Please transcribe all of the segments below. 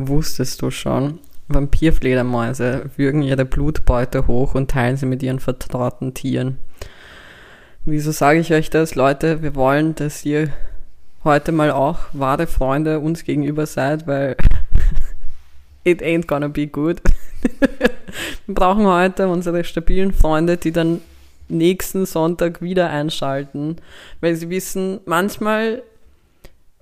Wusstest du schon? Vampirfledermäuse würgen ihre Blutbeute hoch und teilen sie mit ihren vertrauten Tieren. Wieso sage ich euch das, Leute? Wir wollen, dass ihr heute mal auch wahre Freunde uns gegenüber seid, weil it ain't gonna be good. Wir brauchen heute unsere stabilen Freunde, die dann nächsten Sonntag wieder einschalten, weil sie wissen, manchmal,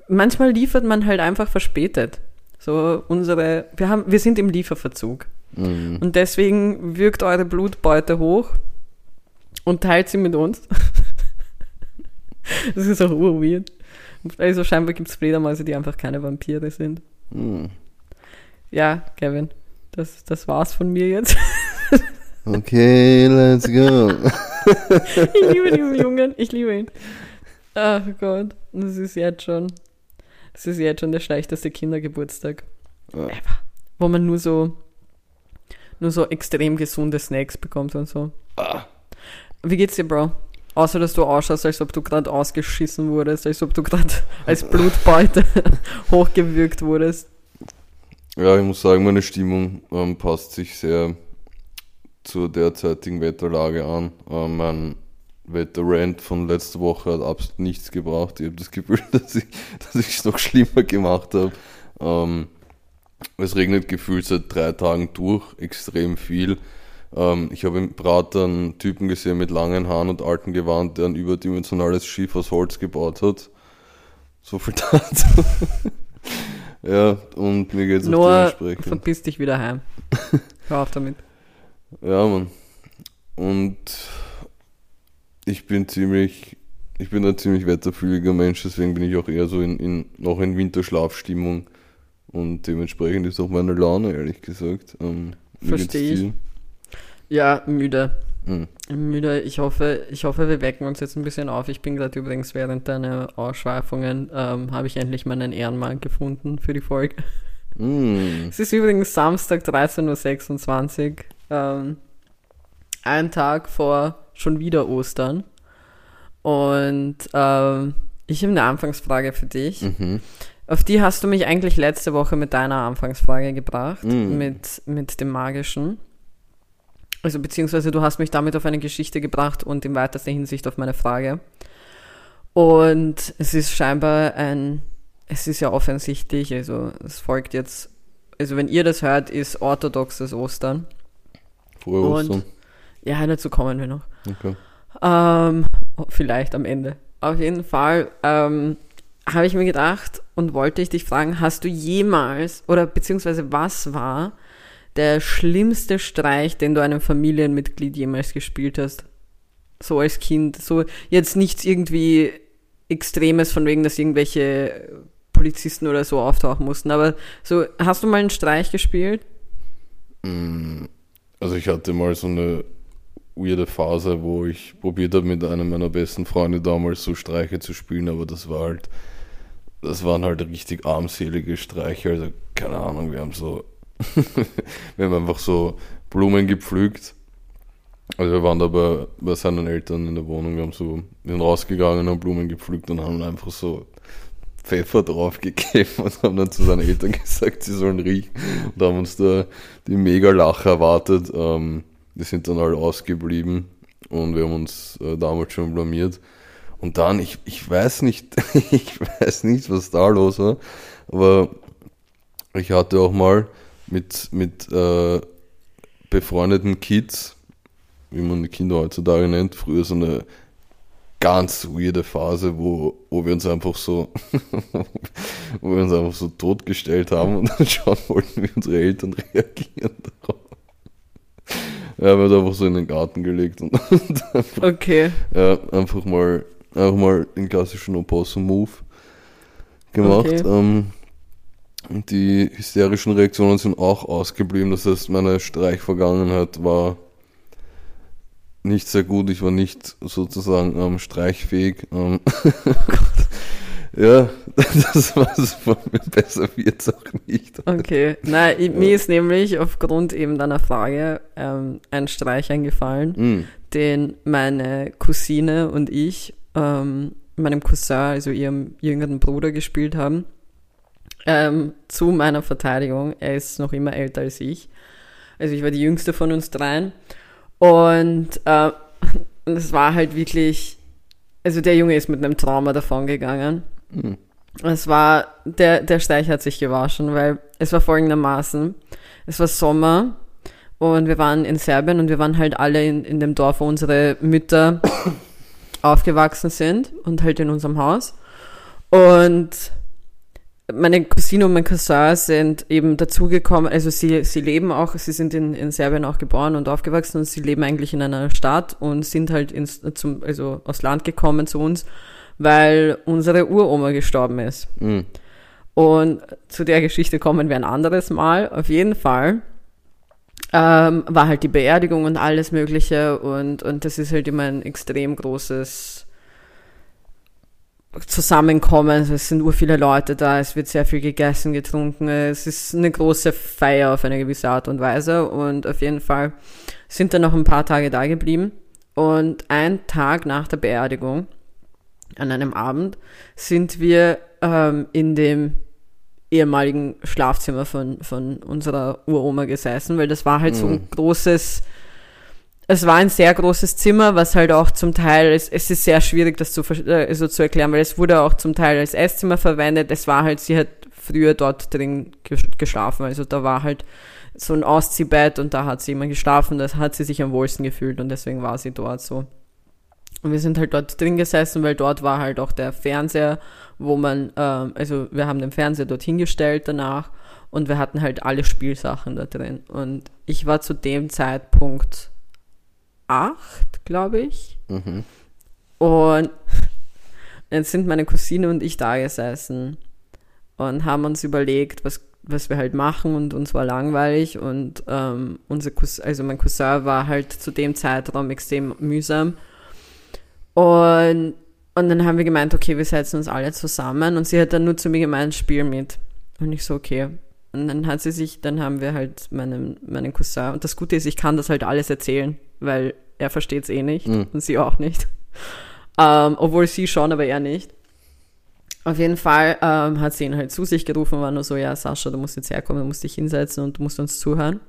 manchmal liefert man halt einfach verspätet. So unsere, wir haben, wir sind im Lieferverzug. Mhm. Und deswegen wirkt eure Blutbeute hoch und teilt sie mit uns. das ist auch urweird. Also scheinbar gibt es Fledermäuse, die einfach keine Vampire sind. Mhm. Ja, Kevin, das, das war's von mir jetzt. Okay, let's go. ich liebe diesen Jungen, ich liebe ihn. Ach Gott, das ist jetzt schon, das ist jetzt schon der schlechteste Kindergeburtstag Ja. ever. Wo man nur so, nur so extrem gesunde Snacks bekommt und so. Ah. Wie geht's dir, Bro? Außer, dass du ausschaust, als ob du gerade ausgeschissen wurdest, als ob du gerade als Blutbeute hochgewürgt wurdest. Ja, ich muss sagen, meine Stimmung ähm, passt sich sehr zur derzeitigen Wetterlage an. Ähm, mein Wetterrand von letzter Woche hat absolut nichts gebracht. Ich habe das Gefühl, dass ich es noch schlimmer gemacht habe. Ähm, es regnet gefühlt seit drei Tagen durch, extrem viel. Ähm, ich habe im Prater einen Typen gesehen mit langen Haaren und alten Gewand, der ein überdimensionales Schiff aus Holz gebaut hat. So viel dazu. ja, und mir geht es Nur dementsprechend. verpiss dich wieder heim. Hör auf damit. Ja, Mann. Und ich bin ziemlich, ich bin ein ziemlich wetterfühliger Mensch, deswegen bin ich auch eher so in, in noch in Winterschlafstimmung. Und dementsprechend ist auch meine Laune, ehrlich gesagt. Ähm, wie geht's Versteh ich. Ja, müde. Hm. Müde. Ich hoffe, ich hoffe, wir wecken uns jetzt ein bisschen auf. Ich bin gerade übrigens während deiner Ausschweifungen, ähm, habe ich endlich meinen Ehrenmann gefunden für die Folge. Hm. Es ist übrigens Samstag 13.26 Uhr. Ähm, ein Tag vor schon wieder Ostern. Und ähm, ich habe eine Anfangsfrage für dich. Mhm. Auf die hast du mich eigentlich letzte Woche mit deiner Anfangsfrage gebracht, Mm. mit, mit dem Magischen. Also beziehungsweise du hast mich damit auf eine Geschichte gebracht und in weiterster Hinsicht auf meine Frage. Und es ist scheinbar ein, es ist ja offensichtlich, also es folgt jetzt, also wenn ihr das hört, ist orthodoxes Ostern. Frohe Und- Ostern. Ja, dazu kommen wir noch. Okay. Ähm, vielleicht am Ende. Auf jeden Fall ähm, habe ich mir gedacht und wollte ich dich fragen, hast du jemals oder beziehungsweise was war der schlimmste Streich, den du einem Familienmitglied jemals gespielt hast? So als Kind. So jetzt nichts irgendwie Extremes von wegen, dass irgendwelche Polizisten oder so auftauchen mussten, aber so, hast du mal einen Streich gespielt? Mm, Also ich hatte mal so eine weirde Phase, wo ich probiert habe, mit einem meiner besten Freunde damals so Streiche zu spielen, aber das war halt, das waren halt richtig armselige Streiche, also keine Ahnung, wir haben so, wir haben einfach so Blumen gepflückt. Also wir waren da bei, bei seinen Eltern in der Wohnung, wir haben so, wir sind rausgegangen, haben Blumen gepflückt und haben einfach so Pfeffer draufgegeben und haben dann zu seinen Eltern gesagt, sie sollen riechen und haben uns da die Mega-Lache erwartet. Ähm, die sind dann alle ausgeblieben und wir haben uns äh, damals schon blamiert. Und dann, ich, ich weiß nicht, ich weiß nicht, was da los war, aber ich hatte auch mal mit, mit äh, befreundeten Kids, wie man die Kinder heutzutage nennt, früher so eine ganz weirde Phase, wo, wo wir uns einfach so, wo wir uns einfach so totgestellt haben und dann schauen wollten, wie unsere Eltern reagieren darauf. Ja, wir haben einfach so in den Garten gelegt und, und einfach, Okay. ja, einfach mal, einfach mal den klassischen Opossum-Move gemacht. Okay. Ähm, die hysterischen Reaktionen sind auch ausgeblieben. Das heißt, meine Streichvergangenheit war nicht sehr gut. Ich war nicht sozusagen ähm, streichfähig. Ähm, ja, das war es von mir. Besser wird's auch nicht. Okay, nein, ich, mir ist nämlich aufgrund eben deiner Frage ähm, ein Streich eingefallen, Mm, den meine Cousine und ich ähm, meinem Cousin, also ihrem jüngeren Bruder, gespielt haben. Ähm, zu meiner Verteidigung, er ist noch immer älter als ich. Also ich war die jüngste von uns dreien. Und äh, es war halt wirklich, also der Junge ist mit einem Trauma davongegangen. Mhm. Es war, der, der Streich hat sich gewaschen, weil es war folgendermaßen, es war Sommer und wir waren in Serbien und wir waren halt alle in, in dem Dorf, wo unsere Mütter aufgewachsen sind und halt in unserem Haus. Und meine Cousine und mein Cousin sind eben dazugekommen, also sie, sie leben auch, sie sind in, in Serbien auch geboren und aufgewachsen und sie leben eigentlich in einer Stadt und sind halt ins, zum, also aus Land gekommen zu uns, weil unsere Uroma gestorben ist. Mhm. Und zu der Geschichte kommen wir ein anderes Mal. Auf jeden Fall ähm, war halt die Beerdigung und alles Mögliche und, und das ist halt immer ein extrem großes Zusammenkommen. Es sind ur viele Leute da, es wird sehr viel gegessen, getrunken. Es ist eine große Feier auf eine gewisse Art und Weise. Und auf jeden Fall sind dann noch ein paar Tage da geblieben. Und ein Tag nach der Beerdigung, an einem Abend, sind wir ähm, in dem ehemaligen Schlafzimmer von, von unserer Uroma gesessen, weil das war halt mhm. so ein mhm. großes es war ein sehr großes Zimmer, was halt auch zum Teil, es, es ist sehr schwierig, das zu, also zu erklären, weil es wurde auch zum Teil als Esszimmer verwendet. Es war halt, sie hat früher dort drin geschlafen. Also da war halt so ein Ausziehbett und da hat sie immer geschlafen. Das hat sie sich am wohlsten gefühlt und deswegen war sie dort so. Und wir sind halt dort drin gesessen, weil dort war halt auch der Fernseher, wo man, ähm, also wir haben den Fernseher dort hingestellt danach und wir hatten halt alle Spielsachen da drin. Und ich war zu dem Zeitpunkt acht, glaube ich. Mhm. Und jetzt sind meine Cousine und ich da gesessen und haben uns überlegt, was, was wir halt machen und uns war langweilig und ähm, unser Cousin, also mein Cousin war halt zu dem Zeitraum extrem mühsam. Und, und dann haben wir gemeint, okay, wir setzen uns alle zusammen und sie hat dann nur zu mir gemeint, spiel mit. Und ich so, okay. Und dann hat sie sich, dann haben wir halt meinen, meinen Cousin, und das Gute ist, ich kann das halt alles erzählen weil er versteht es eh nicht mhm. und sie auch nicht. Ähm, obwohl sie schon, aber er nicht. Auf jeden Fall ähm, hat sie ihn halt zu sich gerufen und war nur so, ja, Sascha, du musst jetzt herkommen, du musst dich hinsetzen und du musst uns zuhören.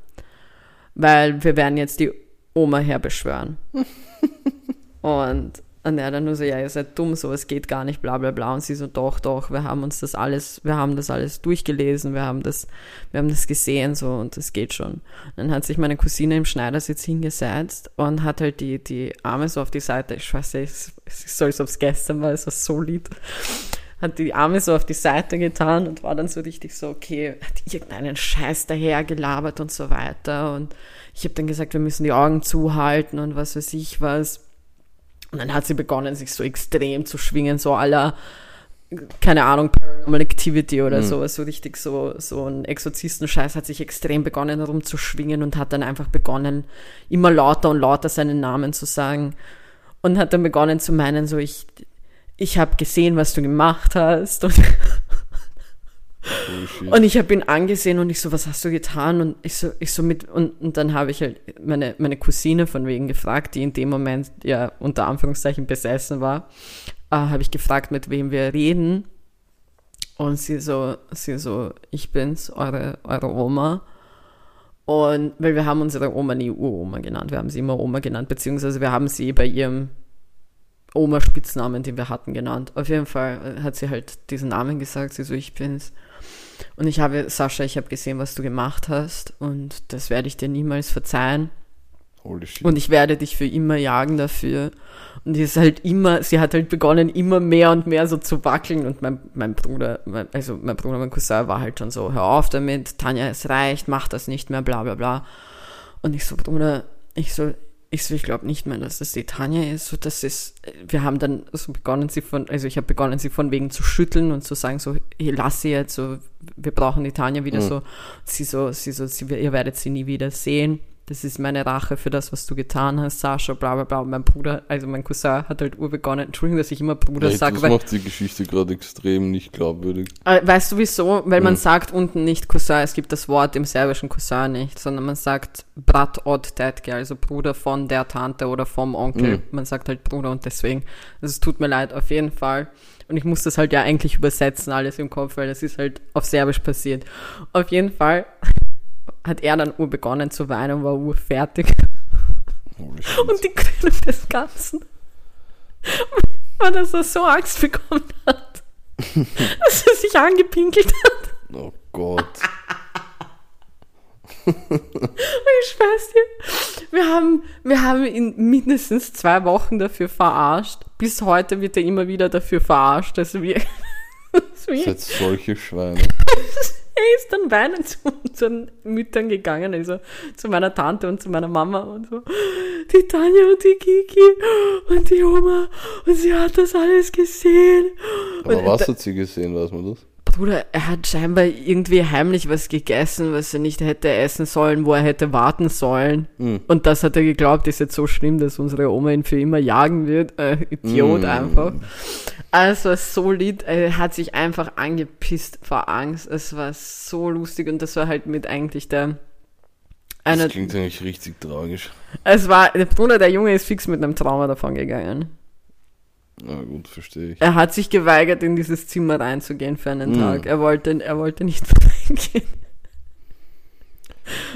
Weil wir werden jetzt die Oma herbeschwören. und und er dann nur so, ja, ihr seid dumm, sowas geht gar nicht, bla bla bla. Und sie so, doch, doch, wir haben uns das alles, wir haben das alles durchgelesen, wir haben das, wir haben das gesehen, so, und das geht schon. Und dann hat sich meine Cousine im Schneidersitz hingesetzt und hat halt die, die Arme so auf die Seite, ich weiß nicht, so, als ob es gestern war, es war so lieb, hat die Arme so auf die Seite getan und war dann so richtig so, okay, hat irgendeinen Scheiß daher gelabert und so weiter. Und ich habe dann gesagt, wir müssen die Augen zuhalten und was weiß ich was. Und dann hat sie begonnen, sich so extrem zu schwingen, so aller, keine Ahnung, Paranormal Activity oder mhm. so, so richtig so, so ein Exorzistenscheiß hat sich extrem begonnen herumzuschwingen und hat dann einfach begonnen, immer lauter und lauter seinen Namen zu sagen. Und hat dann begonnen zu meinen, so ich, ich habe gesehen, was du gemacht hast. Und und ich habe ihn angesehen und ich so, was hast du getan? Und ich so, ich so mit, und, und dann habe ich halt meine, meine Cousine von wegen gefragt, die in dem Moment ja unter Anführungszeichen besessen war, äh, habe ich gefragt, mit wem wir reden. Und sie so, sie so, ich bin's, eure, eure Oma. Und weil wir haben unsere Oma nie Uroma genannt, wir haben sie immer Oma genannt, beziehungsweise wir haben sie bei ihrem Oma-Spitznamen, den wir hatten, genannt. Auf jeden Fall hat sie halt diesen Namen gesagt, sie so, ich bin's. Und ich habe, Sascha, ich habe gesehen, was du gemacht hast und das werde ich dir niemals verzeihen. Und ich werde dich für immer jagen dafür. Und die ist halt immer, sie hat halt begonnen, immer mehr und mehr so zu wackeln. Und mein, mein Bruder, mein, also mein Bruder, mein Cousin war halt schon so, hör auf damit, Tanja, es reicht, mach das nicht mehr, bla bla bla. Und ich so, Bruder, ich so, ich ich glaube nicht mehr, dass das die Tanja ist. So, das ist, wir haben dann so begonnen, sie von, also ich habe begonnen, sie von wegen zu schütteln und zu sagen, so, hey, lass sie jetzt, so, wir brauchen die Tanja wieder mhm. so. Sie so, sie so, sie, ihr werdet sie nie wieder sehen. Das ist meine Rache für das, was du getan hast, Sascha, bla bla bla. Und mein Bruder, also mein Cousin hat halt urbegonnen. Entschuldigung, dass ich immer Bruder sage, das weil macht die Geschichte gerade extrem nicht glaubwürdig. äh, weißt du wieso? Weil man Mhm. sagt unten nicht Cousin, es gibt das Wort im serbischen Cousin nicht, sondern man sagt Brat od Tetke, also Bruder von der Tante oder vom Onkel. Mhm. Man sagt halt Bruder und deswegen. Also es tut mir leid, auf jeden Fall. Und ich muss das halt ja eigentlich übersetzen, alles im Kopf, weil das ist halt auf Serbisch passiert. Auf jeden Fall hat er dann ur begonnen zu weinen und war urfertig. Holy shit. Und die Krönung des Ganzen war, dass er so Angst bekommen hat, dass er sich angepinkelt hat. Oh Gott. Ich schwör's dir. Wir haben, wir haben ihn mindestens zwei Wochen dafür verarscht. Bis heute wird er immer wieder dafür verarscht, dass wir, dass wir Seid solche Schweine. Er ist dann weinend zu unseren Müttern gegangen, also zu meiner Tante und zu meiner Mama und so. Die Tanja und die Kiki und die Oma und sie hat das alles gesehen. Aber Und was da- hat sie gesehen, weiß man das? Bruder, er hat scheinbar irgendwie heimlich was gegessen, was er nicht hätte essen sollen, wo er hätte warten sollen. Hm. Und das hat er geglaubt, ist jetzt so schlimm, dass unsere Oma ihn für immer jagen wird. Äh, Idiot Mm. einfach. Also so lieb, er hat sich einfach angepisst vor Angst. Es war so lustig und das war halt mit eigentlich der Das klingt eigentlich richtig tragisch. es war, der Bruder, der Junge ist fix mit einem Trauma davon gegangen. Na gut, verstehe ich. Er hat sich geweigert, in dieses Zimmer reinzugehen für einen Mm. Tag. Er wollte, er wollte nicht reingehen.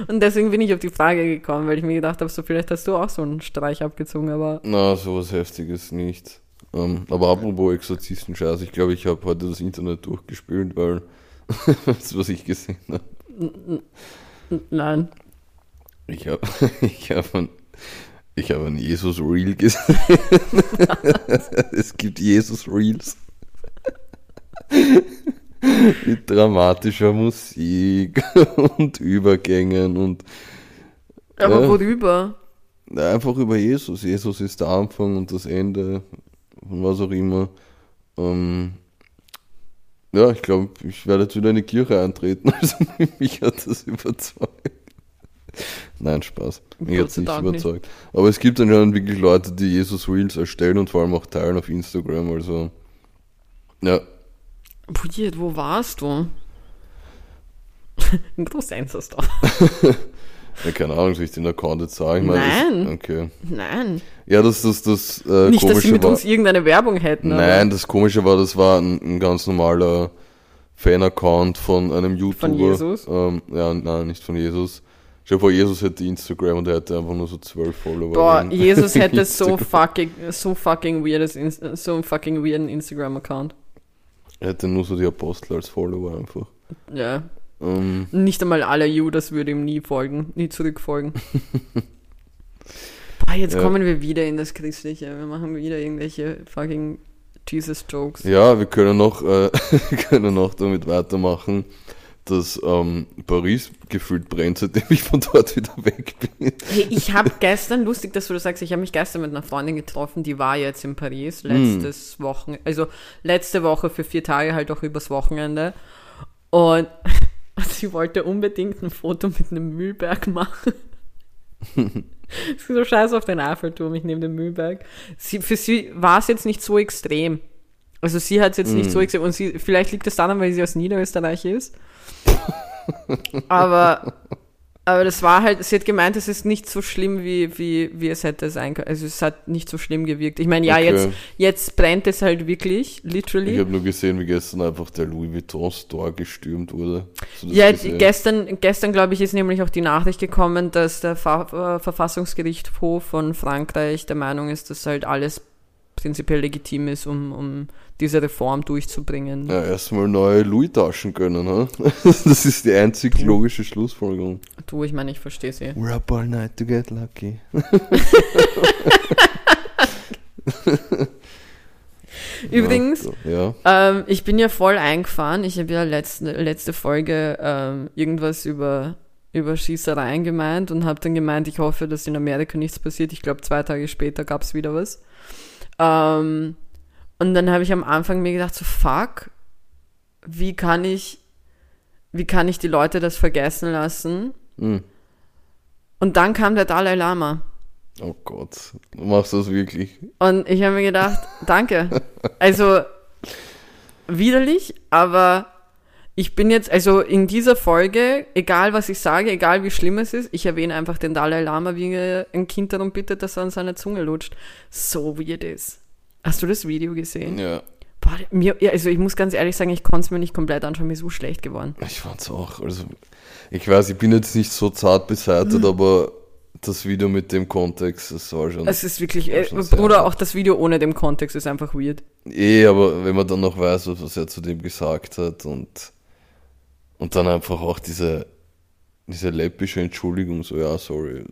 Und deswegen bin ich auf die Frage gekommen, weil ich mir gedacht habe, so vielleicht hast du auch so einen Streich abgezogen, aber Na, sowas Heftiges nicht. Ähm, aber apropos Exorzisten-Scheiß, ich glaube, ich habe heute das Internet durchgespielt, weil das, was ich gesehen habe. nein. Ich habe ich hab ein, ich hab ein Jesus-Reel gesehen. es gibt Jesus-Reels. Mit dramatischer Musik und Übergängen und Aber Ja. worüber? einfach über Jesus. Jesus ist der Anfang und das Ende von was auch immer. Ähm, ja, ich glaube, ich werde jetzt wieder in die Kirche eintreten. Also mich hat das überzeugt. Nein, Spaß. Mich Gott hat sei nicht Dank nicht. überzeugt. Aber es gibt anscheinend wirklich Leute, die Jesus Reels erstellen und vor allem auch teilen auf Instagram. Also, ja, Weird, wo warst du? In Großeinsatzsdorf. ja, keine Ahnung, soll ich den Account jetzt sagen? Ich Nein. Das, okay. Nein. Ja, das, das, das äh, Nicht, dass sie mit war, uns irgendeine Werbung hätten. Nein, das Komische war, das war ein, ein ganz normaler Fan-Account von einem YouTuber. Jesus? Ähm, ja, nein, nicht von Jesus. Stell dir vor, Jesus hätte Instagram und er hätte einfach nur so zwölf Follower. Boah, Jesus hätte so fucking, so fucking weirdes, so einen fucking weirden Instagram-Account. Er hätte nur so die Apostel als Follower einfach. Ja. Ähm, Nicht einmal alle Judas würde ihm nie folgen, nie zurückfolgen. Boah, jetzt Ja. kommen wir wieder in das Christliche. Wir machen wieder irgendwelche fucking Jesus-Jokes. ja, wir können noch, äh, wir können noch damit weitermachen, dass ähm, Paris gefühlt brennt, seitdem ich von dort wieder weg bin. Hey, ich habe gestern, lustig, dass du das sagst, ich habe mich gestern mit einer Freundin getroffen, die war jetzt in Paris, letztes Wochen, also letzte Woche für vier Tage, halt auch übers Wochenende. Und sie wollte unbedingt ein Foto mit einem Müllberg machen. Es ist so scheiße auf den Eiffelturm, ich nehme den Müllberg. Sie, für sie war es jetzt nicht so extrem. Also sie hat es jetzt nicht so extrem und sie, vielleicht liegt es daran, weil sie aus Niederösterreich ist. aber, aber das war halt, sie hat gemeint, es ist nicht so schlimm, wie, wie, wie es hätte sein können. Also es hat nicht so schlimm gewirkt. Ich meine, ja, Okay. jetzt, jetzt brennt es halt wirklich, Ich literally. habe nur gesehen, wie gestern einfach der Louis Vuitton Store gestürmt wurde. Ja, gesehen? gestern, gestern glaube ich, ist nämlich auch die Nachricht gekommen, dass der Ver äh, Verfassungsgerichtshof von Frankreich der Meinung ist, dass halt alles prinzipiell legitim ist, um, um diese Reform durchzubringen. Ja, erstmal neue Louis-Taschen gönnen, ha? Das ist die einzig logische Schlussfolgerung. Du, ich meine, ich verstehe sie. We're up all night to get lucky. Übrigens, Ja. ähm, ich bin ja voll eingefahren. Ich habe ja letzte, letzte Folge ähm, irgendwas über, über Schießereien gemeint und habe dann gemeint, ich hoffe, dass in Amerika nichts passiert. Ich glaube, zwei Tage später gab es wieder was. Ähm, und dann habe ich am Anfang mir gedacht, so fuck, wie kann ich, wie kann ich die Leute das vergessen lassen? Hm. Und dann kam der Dalai Lama. Oh Gott, du machst das wirklich. Und ich habe mir gedacht, danke. Also widerlich, aber ich bin jetzt, also in dieser Folge, egal was ich sage, egal wie schlimm es ist, ich erwähne einfach den Dalai Lama, wie ein Kind darum bittet, dass er an seine Zunge lutscht. So weird ist. Hast du das Video gesehen? Ja. Boah, mir, also ich muss ganz ehrlich sagen, ich konnte es mir nicht komplett anschauen, mir ist so schlecht geworden. Ich fand's auch. Also, ich weiß, ich bin jetzt nicht so zart beseitigt, Mhm. aber das Video mit dem Kontext, das war schon. Es ist wirklich, äh, Bruder, auch das Video ohne dem Kontext ist einfach weird. Eh, aber wenn man dann noch weiß, was er zu dem gesagt hat und, und dann einfach auch diese, diese läppische Entschuldigung, so, ja, sorry.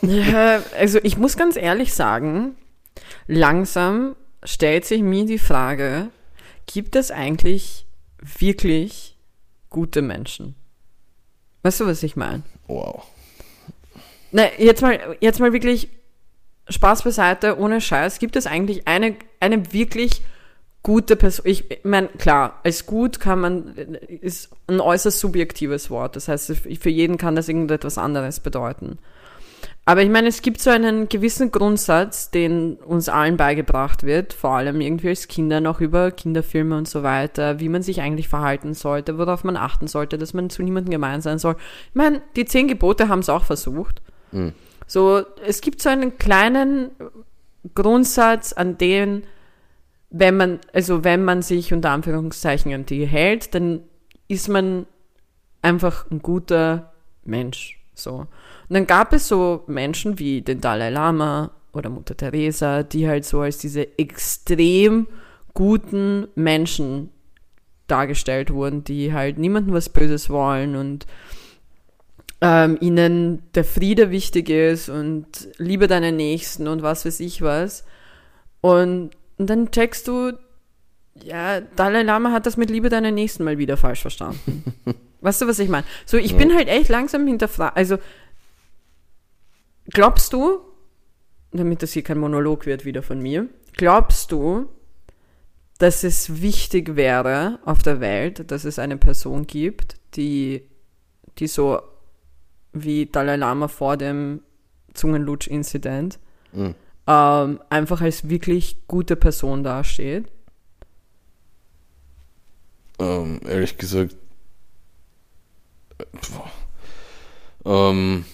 Ja, also ich muss ganz ehrlich sagen, langsam stellt sich mir die Frage, gibt es eigentlich wirklich gute Menschen? Weißt du, was ich meine? Wow. Na, jetzt mal, jetzt mal wirklich Spaß beiseite, ohne Scheiß. Gibt es eigentlich eine, eine wirklich gute Person? Ich meine, klar, als gut kann man, ist ein äußerst subjektives Wort. Das heißt, für jeden kann das irgendetwas anderes bedeuten. Aber ich meine, es gibt so einen gewissen Grundsatz, den uns allen beigebracht wird, vor allem irgendwie als Kinder noch über Kinderfilme und so weiter, wie man sich eigentlich verhalten sollte, worauf man achten sollte, dass man zu niemandem gemein sein soll. Ich meine, die zehn Gebote haben es auch versucht. So, es gibt so einen kleinen Grundsatz, an den, wenn man, also wenn man sich unter Anführungszeichen an die hält, dann ist man einfach ein guter Mensch. So. Und dann gab es so Menschen wie den Dalai Lama oder Mutter Teresa, die halt so als diese extrem guten Menschen dargestellt wurden, die halt niemandem was Böses wollen und ähm, ihnen der Friede wichtig ist und liebe deinen Nächsten und was weiß ich was. Und, und dann checkst du, ja, Dalai Lama hat das mit Liebe deinen Nächsten mal wieder falsch verstanden. weißt du, was ich meine? So, ich bin halt echt langsam hinterfragt. Also, glaubst du, damit das hier kein Monolog wird wieder von mir, glaubst du, dass es wichtig wäre auf der Welt, dass es eine Person gibt, die, die so wie Dalai Lama vor dem Zungenlutsch-Inzident Mhm. Ähm, einfach als wirklich gute Person dasteht? Ähm, ehrlich gesagt. äh. Ähm,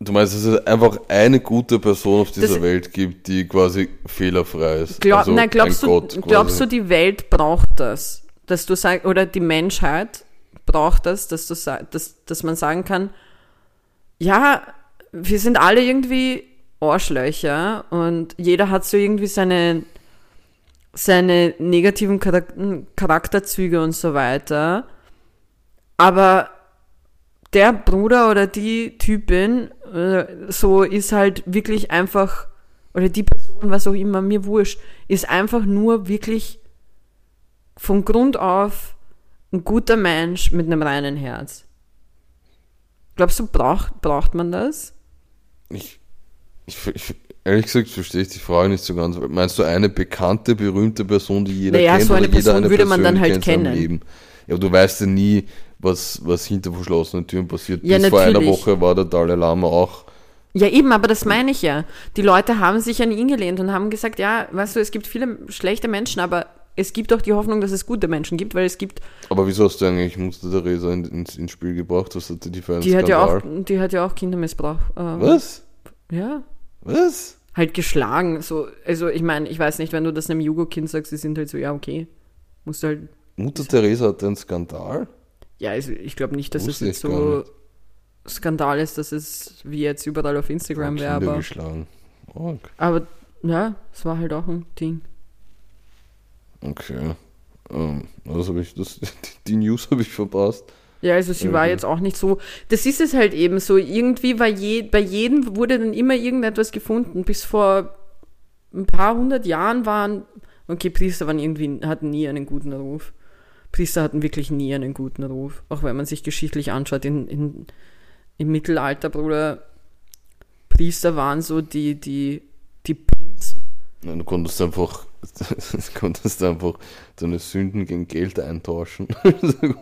du meinst, dass es einfach eine gute Person auf dieser Das- Welt gibt, die quasi fehlerfrei ist? Glaub, Also nein, glaubst, du, Gott glaubst du, die Welt braucht das? Dass du sagst, oder die Menschheit braucht das, dass, du, dass, dass man sagen kann, ja, wir sind alle irgendwie Arschlöcher und jeder hat so irgendwie seine, seine negativen Charak Charakterzüge und so weiter. Aber der Bruder oder die Typin äh, so ist halt wirklich einfach, oder die Person, was auch immer, mir wurscht, ist einfach nur wirklich von Grund auf ein guter Mensch mit einem reinen Herz. Glaubst du, braucht, braucht man das? Ich, ich, ich, ehrlich gesagt verstehe ich die Frage nicht so ganz. Meinst du eine bekannte, berühmte Person, die jeder Naja, kennt? so eine Person würde man dann halt in kennen. Ja, aber du weißt ja nie, was, was hinter verschlossenen Türen passiert. Ja, Bis vor einer natürlich. Woche war der Dalai Lama auch. Ja, eben, aber das meine ich ja. Die Leute haben sich an ihn gelehnt und haben gesagt, ja, weißt du, es gibt viele schlechte Menschen, aber es gibt auch die Hoffnung, dass es gute Menschen gibt, weil es gibt, Aber wieso hast du eigentlich Mutter Teresa in, ins, ins Spiel gebracht? Was hatte die für einen die hat ja Skandal? auch, die hat ja auch Kindermissbrauch. Ähm, Was? Ja. Was? Halt geschlagen. So, also ich meine, ich weiß nicht, wenn du das einem Jugo-Kind sagst, sie sind halt so, ja, okay. Musst du halt, Mutter Teresa hatte einen Skandal? ja, also ich glaube nicht, dass es Wusste jetzt ich gar so. Skandal ist, dass es wie jetzt überall auf Instagram wäre, aber, geschlagen. Oh, aber ja, es war halt auch ein Ding. okay. Ähm, also habe ich das, die News habe ich verpasst. Ja, also sie war Mhm. jetzt auch nicht so. Das ist es halt eben so. Irgendwie war je, bei jedem wurde dann immer irgendetwas gefunden. Bis vor ein paar hundert Jahren waren, okay, Priester waren irgendwie, hatten nie einen guten Ruf. Priester hatten wirklich nie einen guten Ruf. Auch wenn man sich geschichtlich anschaut, in, in, im Mittelalter, Bruder, Priester waren so die, die, die Pimps. Du konntest einfach, du konntest einfach deine Sünden gegen Geld eintauschen. du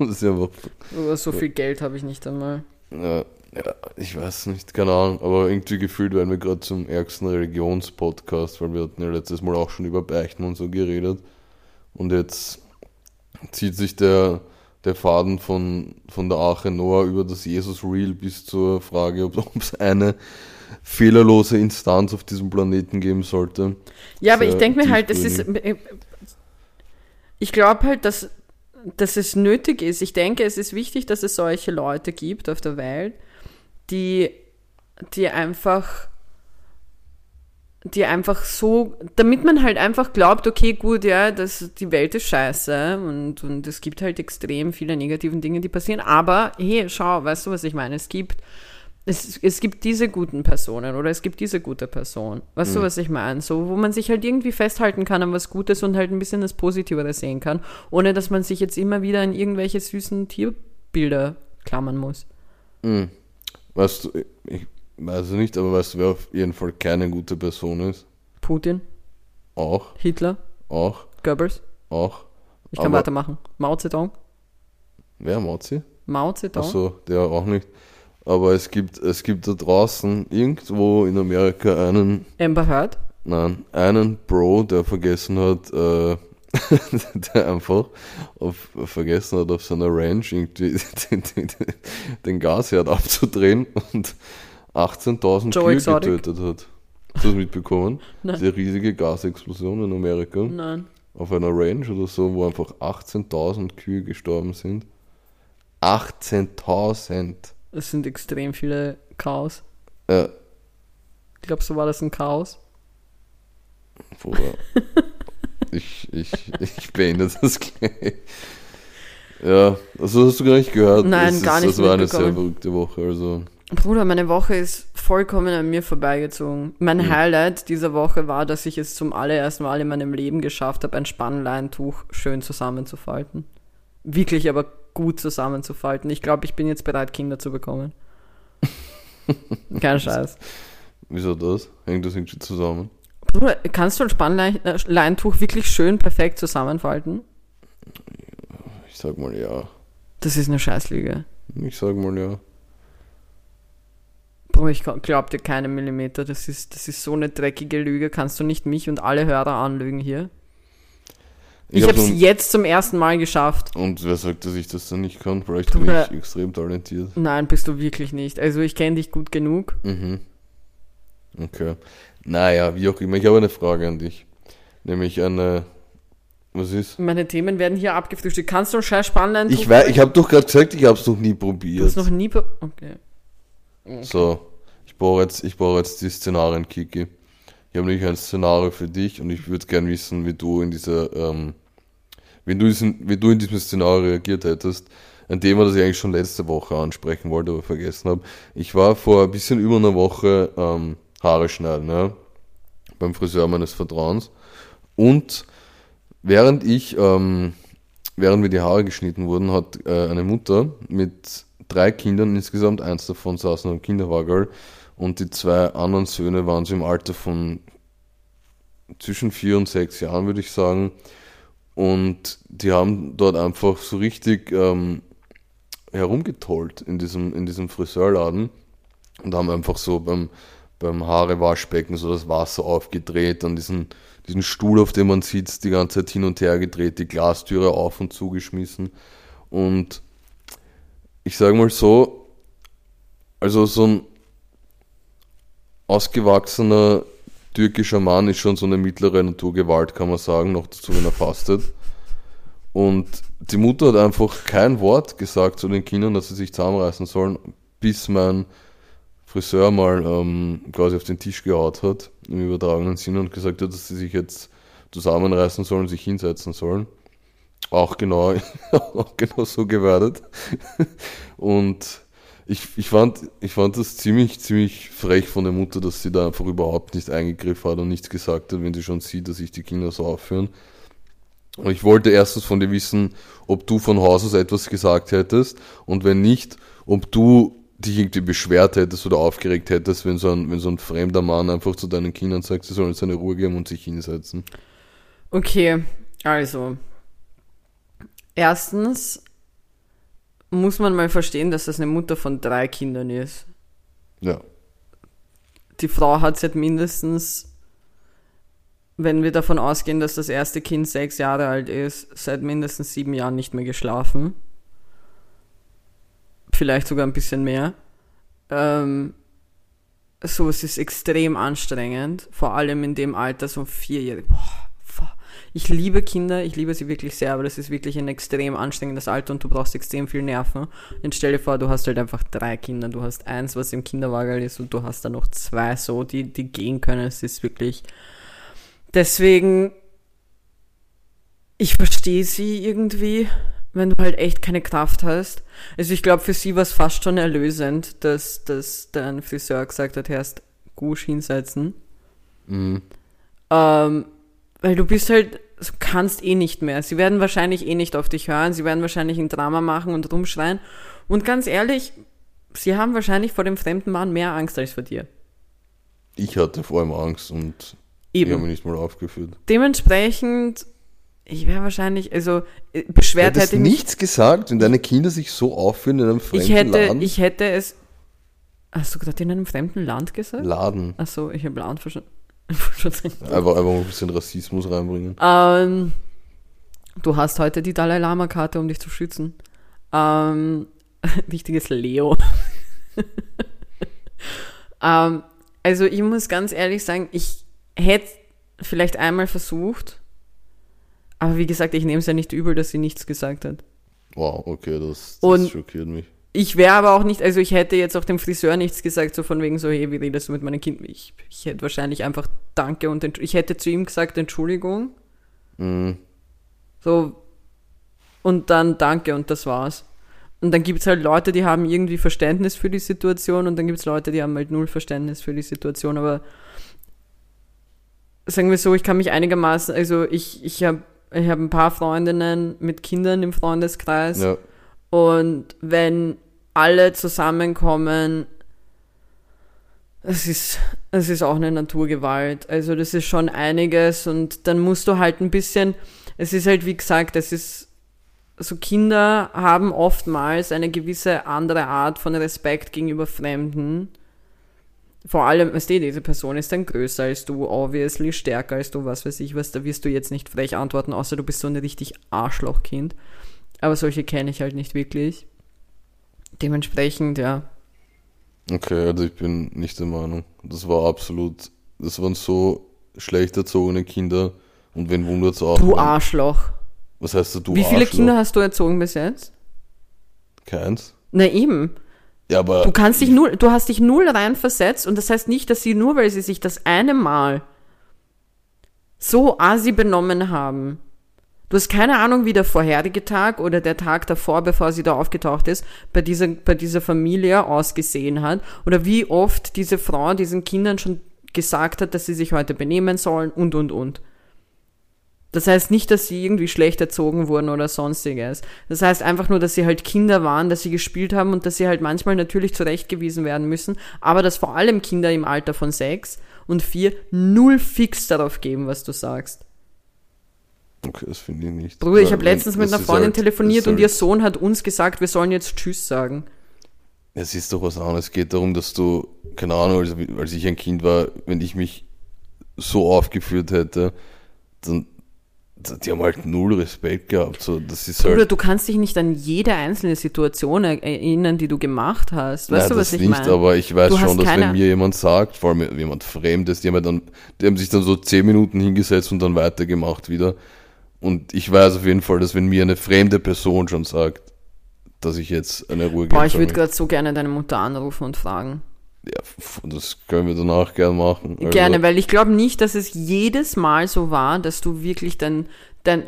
Aber so viel Geld habe ich nicht einmal. ja, Ja, ich weiß nicht, keine Ahnung, aber irgendwie gefühlt werden wir gerade zum ärgsten Religionspodcast, weil wir hatten ja letztes Mal auch schon über Beichten und so geredet. Und jetzt zieht sich der, der Faden von, von der Arche Noah über das Jesus-Reel bis zur Frage, ob es eine fehlerlose Instanz auf diesem Planeten geben sollte. Ja, aber ich denke mir halt, das ist. tiefgründig. Ich glaube halt, dass, dass es nötig ist. Ich denke, es ist wichtig, dass es solche Leute gibt auf der Welt, die, die einfach die einfach so, damit man halt einfach glaubt, okay, gut, ja, das, die Welt ist scheiße und, und es gibt halt extrem viele negativen Dinge, die passieren, aber hey, schau, weißt du, was ich meine? Es gibt, es, es gibt diese guten Personen oder es gibt diese gute Person. Weißt du, was ich meine? So, wo man sich halt irgendwie festhalten kann an was Gutes und halt ein bisschen das Positivere sehen kann, ohne dass man sich jetzt immer wieder in irgendwelche süßen Tierbilder klammern muss. Hm. Weißt du, ich weiß es nicht, aber weißt du, wer auf jeden Fall keine gute Person ist? Putin, Auch, Hitler, auch, Goebbels. auch. Ich kann Aber- weitermachen. Mao Zedong. Wer, Mozi? Mao Zedong. Achso, der auch nicht. Aber es gibt, es gibt da draußen irgendwo in Amerika einen, Amber Heard. nein, einen Bro, der vergessen hat, äh, der einfach auf, vergessen hat, auf seiner Ranch irgendwie den, den, den Gasherd abzudrehen und 18.000 Joe Kühe Exotic. getötet hat. Hast du das mitbekommen? Nein. Diese riesige Gasexplosion in Amerika Nein. auf einer Range oder so, wo einfach 18.000 Kühe gestorben sind. 18.000! Es sind extrem viele Chaos. Ja, Ich glaube, so war das ein Chaos. Bruder. ich, ich, ich beende das gleich. Ja, also hast du gar nicht gehört. Nein, das gar nicht Das war eine sehr verrückte Woche. Also, Bruder, meine Woche ist vollkommen an mir vorbeigezogen. Mein Mhm. Highlight dieser Woche war, dass ich es zum allerersten Mal in meinem Leben geschafft habe, ein Spannleintuch schön zusammenzufalten. Wirklich aber gut zusammenzufalten. Ich glaube, ich bin jetzt bereit, Kinder zu bekommen. Kein Scheiß. wieso das? Hängt das irgendwie zusammen? Bruder, kannst du ein Spannleintuch wirklich schön perfekt zusammenfalten? Ich sag mal ja. Das ist eine Scheißlüge. Ich sag mal ja. Bruder, ich glaub dir keine Millimeter. Das ist, das ist so eine dreckige Lüge. Kannst du nicht mich und alle Hörer anlügen hier? Ich, hab habe es jetzt zum ersten Mal geschafft. Und wer sagt, dass ich das dann nicht kann? Vielleicht bin ich extrem talentiert. Nein, bist du wirklich nicht. Also ich kenne dich gut genug. Mhm. Okay. Naja, wie auch immer. Ich habe eine Frage an dich. Nämlich eine. Was ist? Meine Themen werden hier abgefrühstückt. Kannst du ein scheiß Spannlein Ich weiß, ich habe doch gerade gesagt, ich habe es noch nie Du probiert. hast noch nie... pro- Okay. So, ich brauche jetzt, ich brauche jetzt die Szenarien, Kiki. Ich habe nämlich ein Szenario für dich und ich würde gern wissen, wie du in dieser, ähm, wie du, diesen, wie du in diesem Szenario reagiert hättest. Ein Thema, das ich eigentlich schon letzte Woche ansprechen wollte, aber vergessen habe. Ich war vor ein bisschen über einer Woche ähm, Haare schneiden, ja, beim Friseur meines Vertrauens. Und während ich, ähm, während mir die Haare geschnitten wurden, hat äh, eine Mutter mit drei Kindern insgesamt, eins davon saß noch im Kinderwagen und die zwei anderen Söhne waren so im Alter von zwischen vier und sechs Jahren, würde ich sagen. Und die haben dort einfach so richtig ähm, herumgetollt in diesem, in diesem Friseurladen und haben einfach so beim, beim Haarewaschbecken so das Wasser aufgedreht, dann diesen, diesen Stuhl, auf dem man sitzt, die ganze Zeit hin und her gedreht, die Glastüre auf und zugeschmissen. Und ich sage mal so, also so ein ausgewachsener türkischer Mann ist schon so eine mittlere Naturgewalt, kann man sagen, noch dazu, wenn er fastet. Und die Mutter hat einfach kein Wort gesagt zu den Kindern, dass sie sich zusammenreißen sollen, bis mein Friseur mal ähm, quasi auf den Tisch gehaut hat, im übertragenen Sinne, und gesagt hat, dass sie sich jetzt zusammenreißen sollen, sich hinsetzen sollen. Auch genau, auch genau so gewertet. Und ich, ich, fand, ich fand das ziemlich, ziemlich frech von der Mutter, dass sie da einfach überhaupt nicht eingegriffen hat und nichts gesagt hat, wenn sie schon sieht, dass sich die Kinder so aufführen. Und ich wollte erstens von dir wissen, ob du von Haus aus etwas gesagt hättest und wenn nicht, ob du dich irgendwie beschwert hättest oder aufgeregt hättest, wenn so ein, wenn so ein fremder Mann einfach zu deinen Kindern sagt, sie sollen seine Ruhe geben und sich hinsetzen. Okay, also. Erstens muss man mal verstehen, dass das eine Mutter von drei Kindern ist. Ja. Die Frau hat seit mindestens, wenn wir davon ausgehen, dass das erste Kind sechs Jahre alt ist, seit mindestens sieben Jahren nicht mehr geschlafen. Vielleicht sogar ein bisschen mehr. Ähm, so, es ist extrem anstrengend, vor allem in dem Alter, so vierjährig. Boah, fuck. Ich liebe Kinder, ich liebe sie wirklich sehr, aber das ist wirklich ein extrem anstrengendes Alter und du brauchst extrem viel Nerven. Jetzt stell dir vor, du hast halt einfach drei Kinder, du hast eins, was im Kinderwagen ist und du hast dann noch zwei so, die, die gehen können. Es ist wirklich, deswegen, ich verstehe sie irgendwie, wenn du halt echt keine Kraft hast. Also ich glaube, für sie war es fast schon erlösend, dass, dass dein Friseur gesagt hat, erst Gusch hinsetzen. Mhm. Ähm, weil du bist halt, du kannst eh nicht mehr. Sie werden wahrscheinlich eh nicht auf dich hören, sie werden wahrscheinlich ein Drama machen und rumschreien. Und ganz ehrlich, sie haben wahrscheinlich vor dem fremden Mann mehr Angst als vor dir. Ich hatte vor allem Angst und ich habe Eben. mich nicht mal aufgeführt. Dementsprechend, ich wäre wahrscheinlich, also äh, beschwert hätte ich nichts gesagt, wenn deine Kinder sich so aufführen in einem fremden Ich hätte, Laden. ich hätte es. Hast du gerade in einem fremden Land gesagt? Laden. Achso, ich habe Land verstanden. Einfach, einfach mal ein bisschen Rassismus reinbringen. Ähm, du hast heute die Dalai Lama-Karte, um dich zu schützen. Ähm, wichtiges Leo. ähm, also ich muss ganz ehrlich sagen, ich hätte vielleicht einmal versucht, aber wie gesagt, ich nehme es ja nicht übel, dass sie nichts gesagt hat. Wow, okay, das, das Und- schockiert mich. Ich wäre aber auch nicht, also ich hätte jetzt auch dem Friseur nichts gesagt, so von wegen so, hey, wie redest du mit meinem Kind? Ich, ich hätte wahrscheinlich einfach Danke und ich hätte zu ihm gesagt Entschuldigung, Mhm. so und dann Danke und das war's. Und dann gibt's halt Leute, die haben irgendwie Verständnis für die Situation und dann gibt's Leute, die haben halt null Verständnis für die Situation, aber sagen wir so, ich kann mich einigermaßen, also ich, ich habe ich hab ein paar Freundinnen mit Kindern im Freundeskreis. Ja, Und wenn alle zusammenkommen, es ist, es ist auch eine Naturgewalt. Also das ist schon einiges und dann musst du halt ein bisschen, es ist halt wie gesagt, es ist, so Kinder haben oftmals eine gewisse andere Art von Respekt gegenüber Fremden. Vor allem, weißt du, diese Person ist dann größer als du, obviously, stärker als du, was weiß ich was, da wirst du jetzt nicht frech antworten, außer du bist so ein richtig Arschlochkind. Aber solche kenne ich halt nicht wirklich. Dementsprechend, ja. okay, also ich bin nicht der Meinung. Das war absolut, das waren so schlecht erzogene Kinder und wen wundert's auch. Du wenn- Arschloch. Was heißt du, du Wie viele Arschloch? Kinder hast du erzogen bis jetzt? Keins. Na eben. Ja, aber Du kannst dich null, du hast dich null reinversetzt und das heißt nicht, dass sie nur, weil sie sich das eine Mal so asi benommen haben. Du hast keine Ahnung, wie der vorherige Tag oder der Tag davor, bevor sie da aufgetaucht ist, bei dieser, bei dieser Familie ausgesehen hat oder wie oft diese Frau diesen Kindern schon gesagt hat, dass sie sich heute benehmen sollen und, und, und. Das heißt nicht, dass sie irgendwie schlecht erzogen wurden oder sonstiges. Das heißt einfach nur, dass sie halt Kinder waren, dass sie gespielt haben und dass sie halt manchmal natürlich zurechtgewiesen werden müssen, aber dass vor allem Kinder im Alter von sechs und vier null fix darauf geben, was du sagst. Okay, das finde ich nicht. Bruder, ich habe letztens mit das einer Freundin halt- telefoniert das und ist ihr halt- Sohn hat uns gesagt, wir sollen jetzt Tschüss sagen. Es ist doch was anderes. Es geht darum, dass du, keine Ahnung, als, als ich ein Kind war, wenn ich mich so aufgeführt hätte, dann die haben halt null Respekt gehabt. So, das ist Bruder, halt. du kannst dich nicht an jede einzelne Situation er- erinnern, die du gemacht hast. Weißt Nein, du, was das ich nicht, meine? aber ich weiß Du schon, dass keine- wenn mir jemand sagt, vor allem jemand Fremdes, die haben, dann, die haben sich dann so zehn Minuten hingesetzt und dann weitergemacht wieder. Und ich weiß auf jeden Fall, dass wenn mir eine fremde Person schon sagt, dass ich jetzt eine Ruhe Boah, geben ich würde gerade so gerne deine Mutter anrufen und fragen. ja, das können wir danach gern machen. Also, Gerne, weil ich glaube nicht, dass es jedes Mal so war, dass du wirklich dann, dann,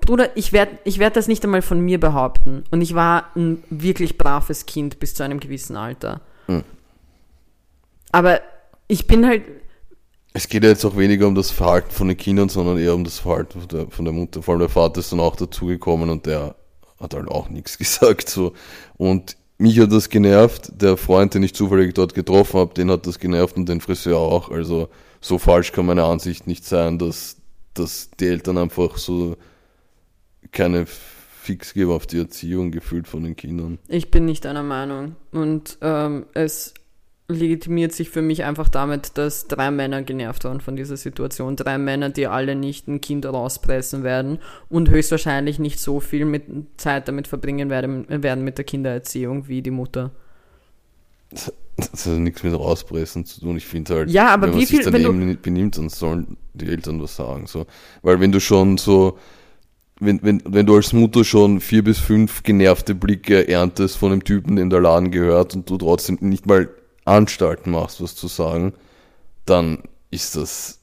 Bruder, ich werde ich werd das nicht einmal von mir behaupten. Und ich war ein wirklich braves Kind bis zu einem gewissen Alter. Hm. Aber ich bin halt, Es geht ja jetzt auch weniger um das Verhalten von den Kindern, sondern eher um das Verhalten von der, von der Mutter. Vor allem der Vater ist dann auch dazugekommen und der hat halt auch nichts gesagt. So. Und mich hat das genervt. Der Freund, den ich zufällig dort getroffen habe, den hat das genervt und den Friseur auch. Also so falsch kann meine Ansicht nicht sein, dass, dass die Eltern einfach so keine fix gebe auf die Erziehung gefühlt von den Kindern. Ich bin nicht einer Meinung. Und ähm, es legitimiert sich für mich einfach damit, dass drei Männer genervt waren von dieser Situation. Drei Männer, die alle nicht ein Kind rauspressen werden und höchstwahrscheinlich nicht so viel mit Zeit damit verbringen werden, werden mit der Kindererziehung wie die Mutter. Das hat nichts mit rauspressen zu tun. Ich finde halt, Ja, aber wenn man wie sich viel- wenn daneben nicht benimmt, dann sollen die Eltern was sagen. So. Weil wenn du schon so, wenn, wenn, wenn du als Mutter schon vier bis fünf genervte Blicke erntest von dem Typen, der in der Laden gehört und du trotzdem nicht mal Anstalten machst, was zu sagen, dann ist das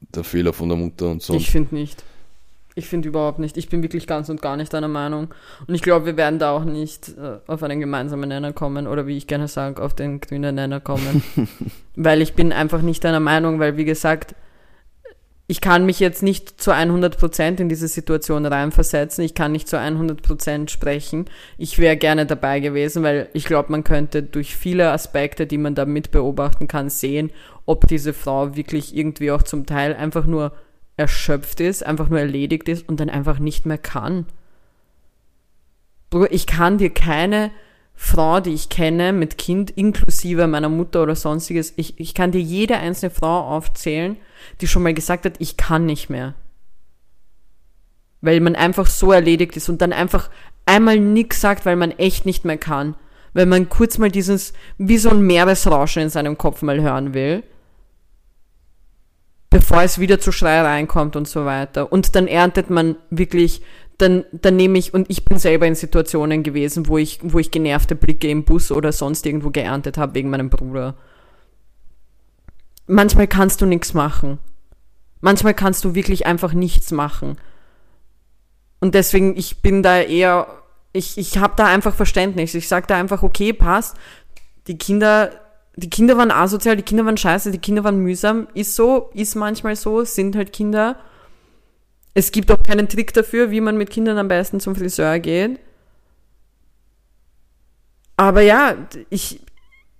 der Fehler von der Mutter und so. Ich finde nicht. Ich finde überhaupt nicht. Ich bin wirklich ganz und gar nicht einer Meinung. Und ich glaube, wir werden da auch nicht äh, auf einen gemeinsamen Nenner kommen oder wie ich gerne sage, auf den grünen Nenner kommen. weil ich bin einfach nicht einer Meinung, weil wie gesagt, ich kann mich jetzt nicht zu 100% in diese Situation reinversetzen. Ich kann nicht zu 100% sprechen. Ich wäre gerne dabei gewesen, weil ich glaube, man könnte durch viele Aspekte, die man da mit beobachten kann, sehen, ob diese Frau wirklich irgendwie auch zum Teil einfach nur erschöpft ist, einfach nur erledigt ist und dann einfach nicht mehr kann. Ich kann dir keine Frau, die ich kenne, mit Kind, inklusive meiner Mutter oder sonstiges, ich, ich kann dir jede einzelne Frau aufzählen, die schon mal gesagt hat, ich kann nicht mehr. Weil man einfach so erledigt ist und dann einfach einmal nix sagt, weil man echt nicht mehr kann. Weil man kurz mal dieses, wie so ein Meeresrauschen in seinem Kopf mal hören will bevor es wieder zu Schreiereien kommt und so weiter. Und dann erntet man wirklich, dann, dann nehme ich, und ich bin selber in Situationen gewesen, wo ich, wo ich genervte Blicke im Bus oder sonst irgendwo geerntet habe wegen meinem Bruder. Manchmal kannst du nichts machen. Manchmal kannst du wirklich einfach nichts machen. Und deswegen, ich bin da eher, ich, ich habe da einfach Verständnis. Ich sage da einfach, okay, passt. Die Kinder die Kinder waren asozial, die Kinder waren scheiße, die Kinder waren mühsam. Ist so, ist manchmal so, sind halt Kinder. Es gibt auch keinen Trick dafür, wie man mit Kindern am besten zum Friseur geht. Aber ja, ich,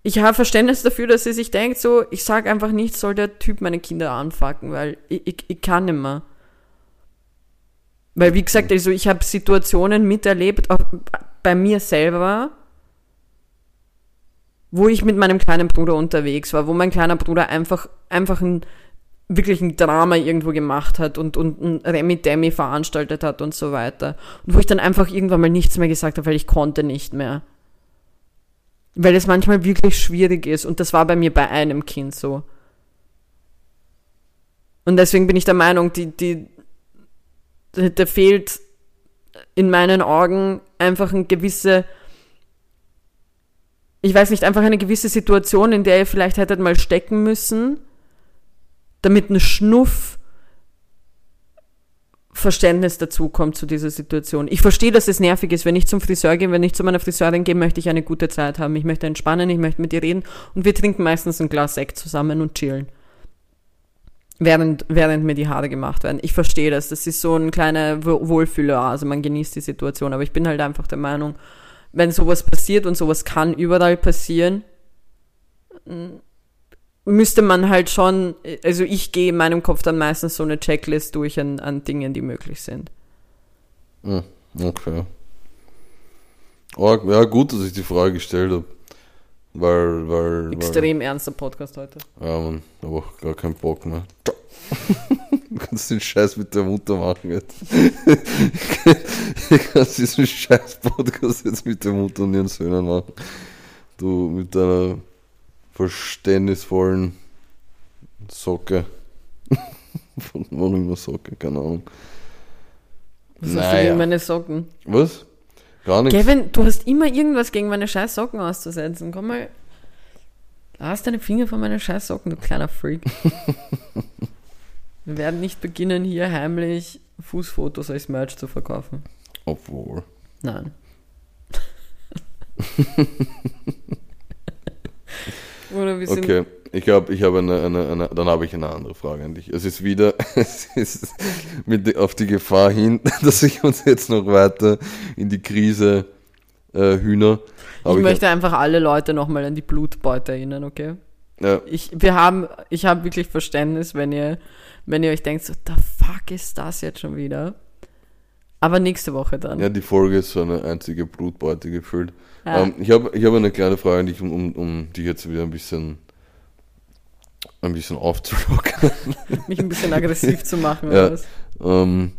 ich habe Verständnis dafür, dass sie sich denkt, so, ich sag einfach nicht, soll der Typ meine Kinder anfacken, weil ich, ich, ich kann nicht mehr. Weil, wie gesagt, also ich habe Situationen miterlebt, auch bei mir selber, wo ich mit meinem kleinen Bruder unterwegs war, wo mein kleiner Bruder einfach, einfach ein, wirklich ein Drama irgendwo gemacht hat und, und ein Remi-Demi veranstaltet hat und so weiter. Und wo ich dann einfach irgendwann mal nichts mehr gesagt habe, weil ich konnte nicht mehr. Weil es manchmal wirklich schwierig ist und das war bei mir bei einem Kind so. Und deswegen bin ich der Meinung, die, die, da fehlt in meinen Augen einfach eine gewisse ich weiß nicht, einfach eine gewisse Situation, in der ihr vielleicht hättet mal stecken müssen, damit ein Schnuff Verständnis dazu kommt zu dieser Situation. Ich verstehe, dass es nervig ist, wenn ich zum Friseur gehe, wenn ich zu meiner Friseurin gehe, möchte ich eine gute Zeit haben. Ich möchte entspannen, ich möchte mit ihr reden und wir trinken meistens ein Glas Sekt zusammen und chillen. Während, während mir die Haare gemacht werden. Ich verstehe das. Das ist so ein kleiner Wohlfühloase. Man genießt die Situation. Aber ich bin halt einfach der Meinung, wenn sowas passiert und sowas kann überall passieren, müsste man halt schon, also ich gehe in meinem Kopf dann meistens so eine Checklist durch an, an Dingen, die möglich sind. Hm, okay. Oh, ja, gut, dass ich die Frage gestellt habe. Weil, weil. Extrem weil, ernster Podcast heute. Ja, man, aber auch gar keinen Bock mehr. Du kannst den Scheiß mit der Mutter machen jetzt. Du kannst diesen scheiß Podcast jetzt mit der Mutter und ihren Söhnen machen. Du mit deiner verständnisvollen Socke. Warum immer Socke? Keine Ahnung. Was naja. hast du gegen meine Socken? Was? Gar nichts. Kevin, du hast immer irgendwas gegen meine scheiß Socken auszusetzen. Komm mal. Lass deine Finger von meinen scheiß Socken, du kleiner Freak. Wir werden nicht beginnen, hier heimlich Fußfotos als Merch zu verkaufen. Obwohl. Nein. Oder wir sind Okay, ich habe ich hab eine, eine, eine, dann habe ich eine andere Frage an dich. Es ist wieder, es ist mit auf die Gefahr hin, dass ich uns jetzt noch weiter in die Krise äh, Hühner. Ich möchte einfach alle Leute nochmal an die Blutbeute erinnern, okay? Ja, Ich, wir haben, ich habe wirklich Verständnis, wenn ihr, wenn ihr euch denkt, so, the fuck ist das jetzt schon wieder? Aber nächste Woche dann. Ja, die Folge ist so eine einzige Blutbeute gefühlt. Ja. Ähm, ich habe ich hab eine kleine Frage an dich, um, um, um dich jetzt wieder ein bisschen, ein bisschen aufzulockern. Mich ein bisschen aggressiv zu machen. Ja. Oder was? ähm,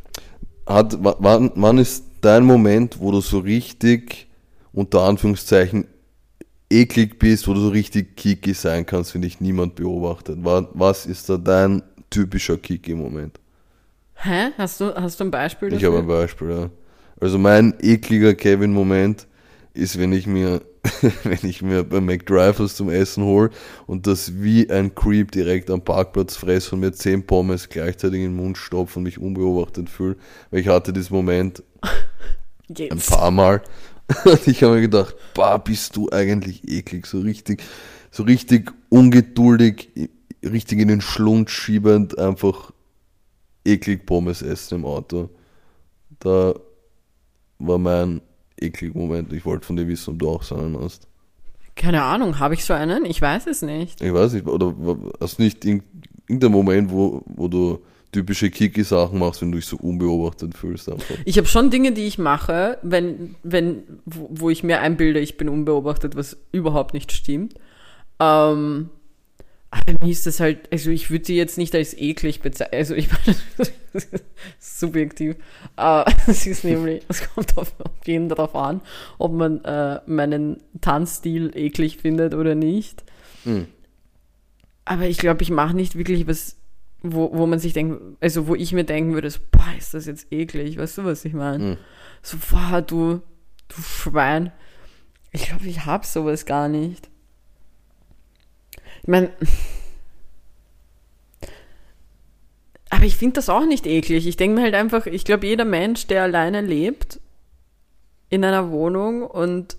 hat, wa- wann, wann ist dein Moment, wo du so richtig, unter Anführungszeichen, eklig bist, wo du so richtig kiki sein kannst, wenn dich niemand beobachtet? Wa- Was ist da dein typischer Kiki-Moment? Hä? Hast du, hast du ein Beispiel Ich habe ein Beispiel, ja. Also mein ekliger Kevin-Moment ist, wenn ich mir, wenn ich mir bei McDrive was zum Essen hole und das wie ein Creep direkt am Parkplatz fresse und mir zehn Pommes gleichzeitig in den Mund stopfe und mich unbeobachtet fühle. Weil ich hatte diesen Moment ein Jetzt. paar Mal und ich habe mir gedacht, bah, bist du eigentlich eklig, so richtig, so richtig ungeduldig, richtig in den Schlund schiebend, einfach eklig Pommes essen im Auto. Da war mein ekliger Moment. Ich wollte von dir wissen, ob du auch so einen hast. Keine Ahnung, habe ich so einen? Ich weiß es nicht. Ich weiß nicht, oder hast du nicht irg- irgendeinen Moment, wo, wo du typische Kiki-Sachen machst, wenn du dich so unbeobachtet fühlst einfach? Ich habe schon Dinge, die ich mache, wenn, wenn, wo, wo ich mir einbilde, ich bin unbeobachtet, was überhaupt nicht stimmt. Ähm, mir ist das halt, also ich würde sie jetzt nicht als eklig bezeichnen, also ich meine, das ist subjektiv. Äh, es ist nämlich, es kommt auf, auf jeden darauf an, ob man äh, meinen Tanzstil eklig findet oder nicht. Hm. Aber ich glaube, ich mache nicht wirklich was, wo, wo man sich denkt, also wo ich mir denken würde, so, boah, ist das jetzt eklig, weißt du, was ich meine? Hm. So, boah, du, du Schwein. Ich glaube, ich hab sowas gar nicht. Ich meine, aber ich finde das auch nicht eklig. Ich denke mir halt einfach, ich glaube, jeder Mensch, der alleine lebt, in einer Wohnung und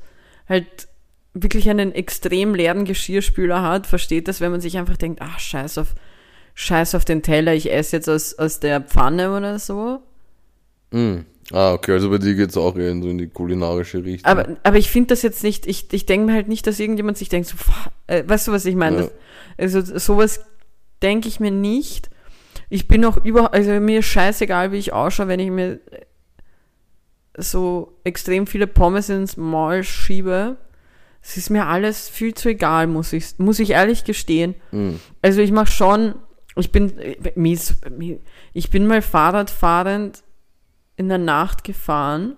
halt wirklich einen extrem leeren Geschirrspüler hat, versteht das, wenn man sich einfach denkt, ach, scheiß auf, scheiß auf den Teller, ich esse jetzt aus, aus der Pfanne oder so. Hm. Ah, okay, also bei dir geht es auch eher in, so in die kulinarische Richtung. Aber, aber ich finde das jetzt nicht, ich, ich denke mir halt nicht, dass irgendjemand sich denkt, so, äh, weißt du, was ich meine? Ja. Also sowas denke ich mir nicht. Ich bin auch über, also mir ist scheißegal, wie ich ausschaue, wenn ich mir so extrem viele Pommes ins Maul schiebe. Es ist mir alles viel zu egal, muss ich, muss ich ehrlich gestehen. Hm. Also ich mache schon, ich bin, äh, mir, ich bin mal Fahrradfahrend in der Nacht gefahren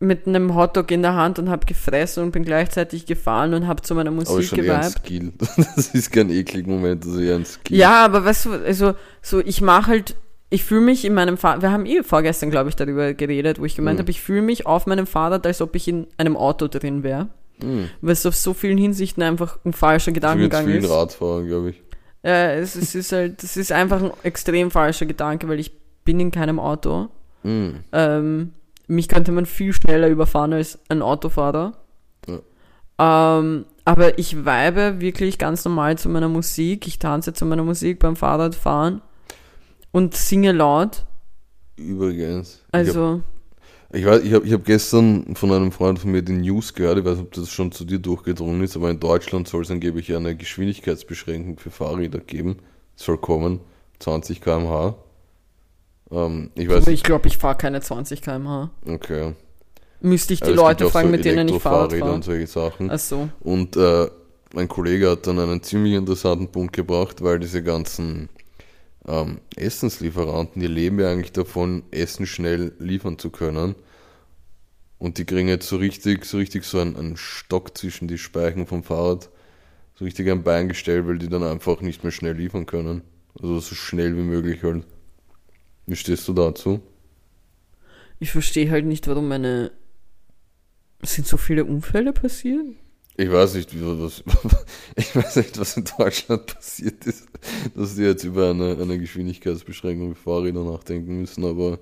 mit einem Hotdog in der Hand und habe gefressen und bin gleichzeitig gefahren und habe zu meiner Aber Musik schon eher ein geweibt. Skill. Das ist kein ekliger Moment, das ist eher ein Skill. Ja, aber weißt du, also so ich mache halt, ich fühle mich in meinem Fahrrad, wir haben eh vorgestern, glaube ich, darüber geredet, wo ich gemeint Mhm. habe, ich fühle mich auf meinem Fahrrad, als ob ich in einem Auto drin wäre. Hm. Weil es auf so vielen Hinsichten einfach ein falscher Gedankengang vielen ist. Radfahrern, glaube ich. Ja, es, es ist halt, es ist einfach ein extrem falscher Gedanke, weil ich bin in keinem Auto. Hm. Ähm, mich könnte man viel schneller überfahren als ein Autofahrer. Ähm, aber ich weibe wirklich ganz normal zu meiner Musik. Ich tanze zu meiner Musik beim Fahrradfahren und singe laut. Übrigens. Also, ich weiß, ich habe ich hab gestern von einem Freund von mir die News gehört, ich weiß nicht, ob das schon zu dir durchgedrungen ist, aber in Deutschland soll es angeblich eine Geschwindigkeitsbeschränkung für Fahrräder geben. Soll kommen, 20 km/h. Ähm, ich weiß ich glaube, ich fahre keine 20 km/h. okay. Müsste ich die gibt Leute fragen, so mit denen ich Fahrrad fahre. und solche Sachen. Ach so. Und äh, mein Kollege hat dann einen ziemlich interessanten Punkt gebracht, weil diese ganzen ähm, Essenslieferanten, die leben ja eigentlich davon, Essen schnell liefern zu können. Und die kriegen jetzt so richtig, so richtig so einen, einen Stock zwischen die Speichen vom Fahrrad, so richtig ein Bein gestellt, weil die dann einfach nicht mehr schnell liefern können. Also so schnell wie möglich halt. Wie stehst du dazu? Ich verstehe halt nicht, warum meine. Sind so viele Unfälle passiert? Ich weiß nicht, wie was, ich weiß nicht, was in Deutschland passiert ist, dass die jetzt über eine, eine Geschwindigkeitsbeschränkung für Fahrräder nachdenken müssen, aber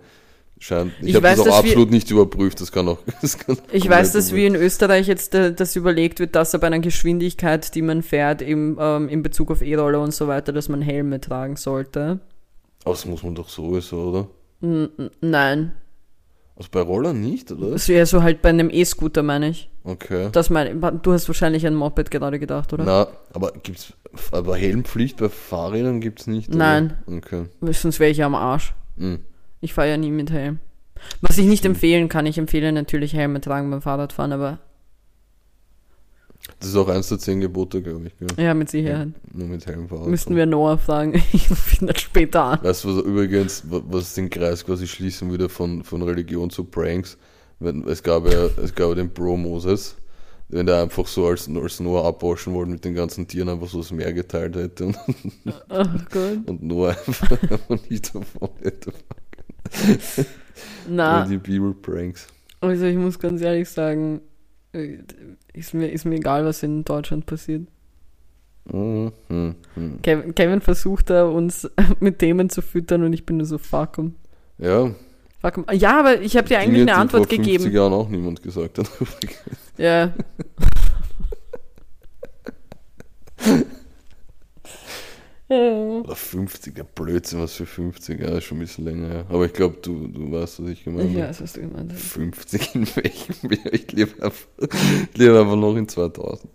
scheint, ich, Ich habe das auch dass wir- absolut nicht überprüft, das kann auch, das kann Ich weiß, dass wie in Österreich jetzt äh, das überlegt wird, dass ab einer Geschwindigkeit, die man fährt, im, ähm, in Bezug auf E-Roller und so weiter, dass man Helme tragen sollte. Aber das muss man doch sowieso, oder? N nein. Also bei Rollern nicht, oder? Das wäre so halt bei einem E-Scooter, meine ich. Okay. Das meine Du hast wahrscheinlich an Moped gerade gedacht, oder? Na, aber gibt's, aber Helmpflicht bei Fahrrädern gibt's nicht? oder? Nein. Okay. Sonst wäre ich ja am Arsch. Hm. Ich fahre ja nie mit Helm. Was ich nicht empfehlen kann, ich empfehle natürlich Helme tragen beim Fahrradfahren, aber Das ist auch eins der zehn Gebote, glaube ich. Gell? ja, mit Sicherheit. Nur mit Helm fahren. Müssten wir Noah fragen. Ich ihn dann später an. Weißt du, was übrigens, wa- was den Kreis quasi schließen würde von, von Religion zu Pranks? Es, gab ja, es gab ja den Bro Moses, wenn der einfach so als, als Noah abwaschen wollte mit den ganzen Tieren einfach so das Meer geteilt hätte und, Oh Gott. und Noah einfach, einfach nicht davon hätte. Na, Die Bibel-Pranks. also ich muss ganz ehrlich sagen, äh, ist mir, ist mir egal, was in Deutschland passiert. Mhm, mhm, mhm. Kevin, Kevin versucht da uns mit Themen zu füttern und ich bin nur so, fuck 'em. Ja, Fuck 'em. Ja, aber ich habe dir eigentlich eine Antwort vor 50 gegeben. Jahren auch niemand gesagt hat. Ja. Oder 50er, Blödsinn, was für 50 ja, ist schon ein bisschen länger her. Aber ich glaube, du, du weißt, was ich gemeint Ich habe. weiß, was du gemeint hast. 50 in welchem Jahr? Ich lebe einfach, ich lebe einfach noch in 2000.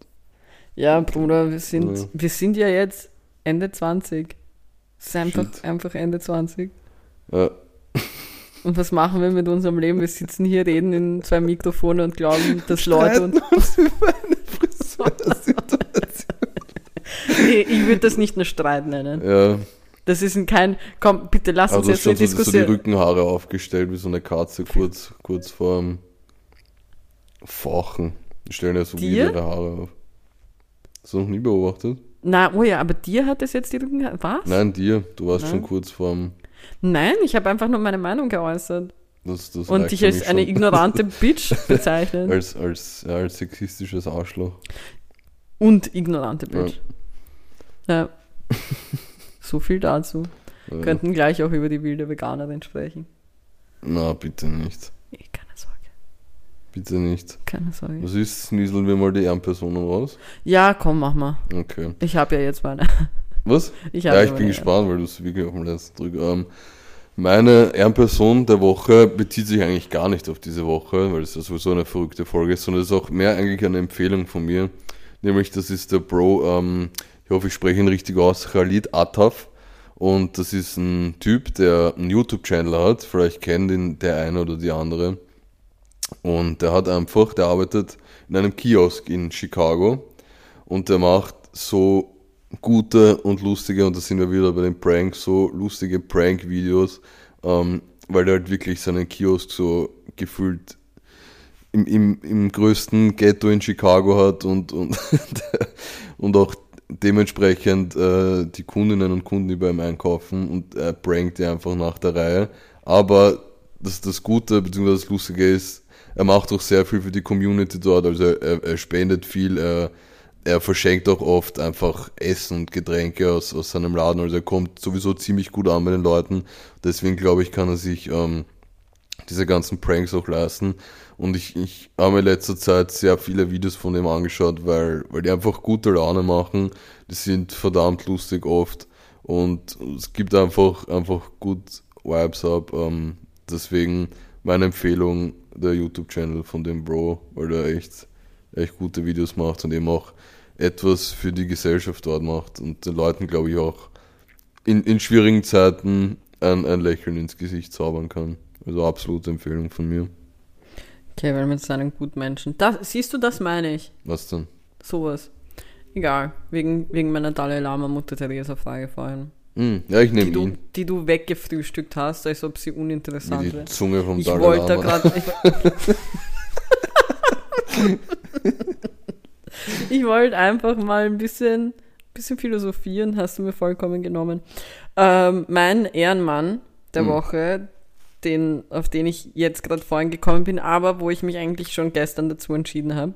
Ja, Bruder, wir sind, Ja. wir sind ja jetzt Ende 20. Es ist einfach, Shit. einfach Ende 20. Ja, Und was machen wir mit unserem Leben? Wir sitzen hier, reden in zwei Mikrofone und glauben, dass Leute uns. uns über eine ich würde das nicht nur Streit nennen. Ja, Das ist ein kein. Komm, bitte lass uns hast jetzt eine schon so, so die Diskussion. Rückenhaare aufgestellt, wie so eine Katze kurz, kurz vorm Fauchen. Die stellen ja so wie Dir? ihre Haare auf. Hast du noch nie beobachtet? Na, oh ja, aber dir hat es jetzt die Rücken. Was? Nein, dir. Du warst Nein. schon kurz vorm. Nein, ich habe einfach nur meine Meinung geäußert. Das, das Und dich als eine ignorante Bitch bezeichnen. als, als, ja, als sexistisches Arschloch. Und ignorante Bitch. Ja. So viel dazu. Ja. Könnten gleich auch über die wilde Veganerin sprechen. Na, bitte nicht. Nee, keine Sorge. Bitte nicht. Keine Sorge. Was ist, nieseln wir mal die Ehrenpersonen raus? Ja, komm, mach mal. Okay. Ich habe ja jetzt meine. Was? Ich Ja, ich bin gespannt, weil du es wirklich auf dem letzten Drück. Ähm, meine Ehrenperson der Woche bezieht sich eigentlich gar nicht auf diese Woche, weil es ja sowieso eine verrückte Folge ist, sondern es ist auch mehr eigentlich eine Empfehlung von mir. Nämlich, das ist der Bro, ähm, ich hoffe, ich spreche ihn richtig aus, Khalid Attaf. Und das ist ein Typ, der einen YouTube-Channel hat. Vielleicht kennt ihn der eine oder die andere. Und der hat einfach, der arbeitet in einem Kiosk in Chicago. Und der macht so gute und lustige, und da sind wir wieder bei den Pranks, so lustige Prank-Videos, ähm, weil der halt wirklich seinen Kiosk so gefühlt im, im, im größten Ghetto in Chicago hat und, und, und auch dementsprechend äh, die Kundinnen und Kunden, die bei ihm einkaufen und er prankt die einfach nach der Reihe. Aber das, das Gute bzw. das Lustige ist, er macht auch sehr viel für die Community dort, also er, er spendet viel, er, er verschenkt auch oft einfach Essen und Getränke aus, aus seinem Laden, also er kommt sowieso ziemlich gut an bei den Leuten. Deswegen glaube ich, kann er sich ähm, diese ganzen Pranks auch leisten. Und ich, ich habe mir in letzter Zeit sehr viele Videos von dem angeschaut, weil, weil die einfach gute Laune machen. Die sind verdammt lustig oft. Und es gibt einfach, einfach gut Vibes ab. Ähm, deswegen meine Empfehlung, der YouTube-Channel von dem Bro, weil der echt, echt gute Videos macht und eben auch etwas für die Gesellschaft dort macht und den Leuten, glaube ich, auch in, in schwierigen Zeiten ein, ein Lächeln ins Gesicht zaubern kann. Also absolute Empfehlung von mir. Okay, weil mit seinen Gutmenschen. Das, siehst du, das meine ich. Was denn? Sowas. Egal. Wegen, wegen meiner Dalai Lama Mutter Teresa Frage vorhin. Hm, ja, ich Die nehme du, ihn. die du weggefrühstückt hast, als ob sie uninteressant die wäre. Zunge vom Ich Dalai wollte Lama. gerade. Ich, ich wollte einfach mal ein bisschen, bisschen philosophieren, hast du mir vollkommen genommen. Ähm, mein Ehrenmann der Hm. Woche, den, auf den ich jetzt gerade vorhin gekommen bin, aber wo ich mich eigentlich schon gestern dazu entschieden habe,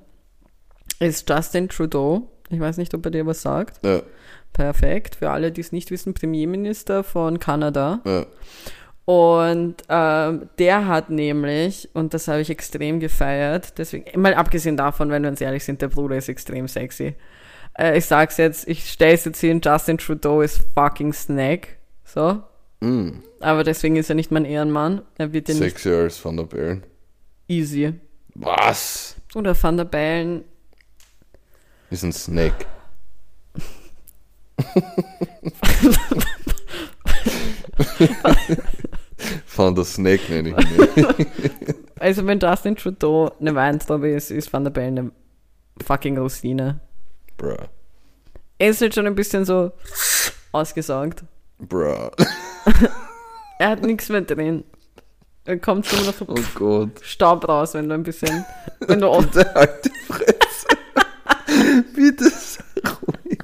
ist Justin Trudeau. Ich weiß nicht, ob er dir was sagt. Ja, Perfekt. Für alle, die es nicht wissen, Premierminister von Kanada. ja. Und ähm, der hat nämlich, und das habe ich extrem gefeiert, deswegen, mal abgesehen davon, wenn wir uns ehrlich sind, der Bruder ist extrem sexy. Äh, ich sag's jetzt, ich stell's jetzt hin, Justin Trudeau ist fucking Snack. So. Hm, Aber deswegen ist er nicht mein Ehrenmann. Er wird ja nicht als Van der Bellen. easy. Was? Oder Van der Bellen. Ist ein Snack. Van der Snack nenne ich ihn. Also wenn Justin Trudeau eine Weintraube ist, ist Van der Bellen eine fucking Rosine. Bruh. Er ist halt schon ein bisschen so ausgesaugt. Bruh. Er hat nichts mehr drin. Er kommt nur noch so Oh Gott. Staub raus, wenn du ein bisschen, wenn du Bitte halt die Fresse. Bitte sei ruhig.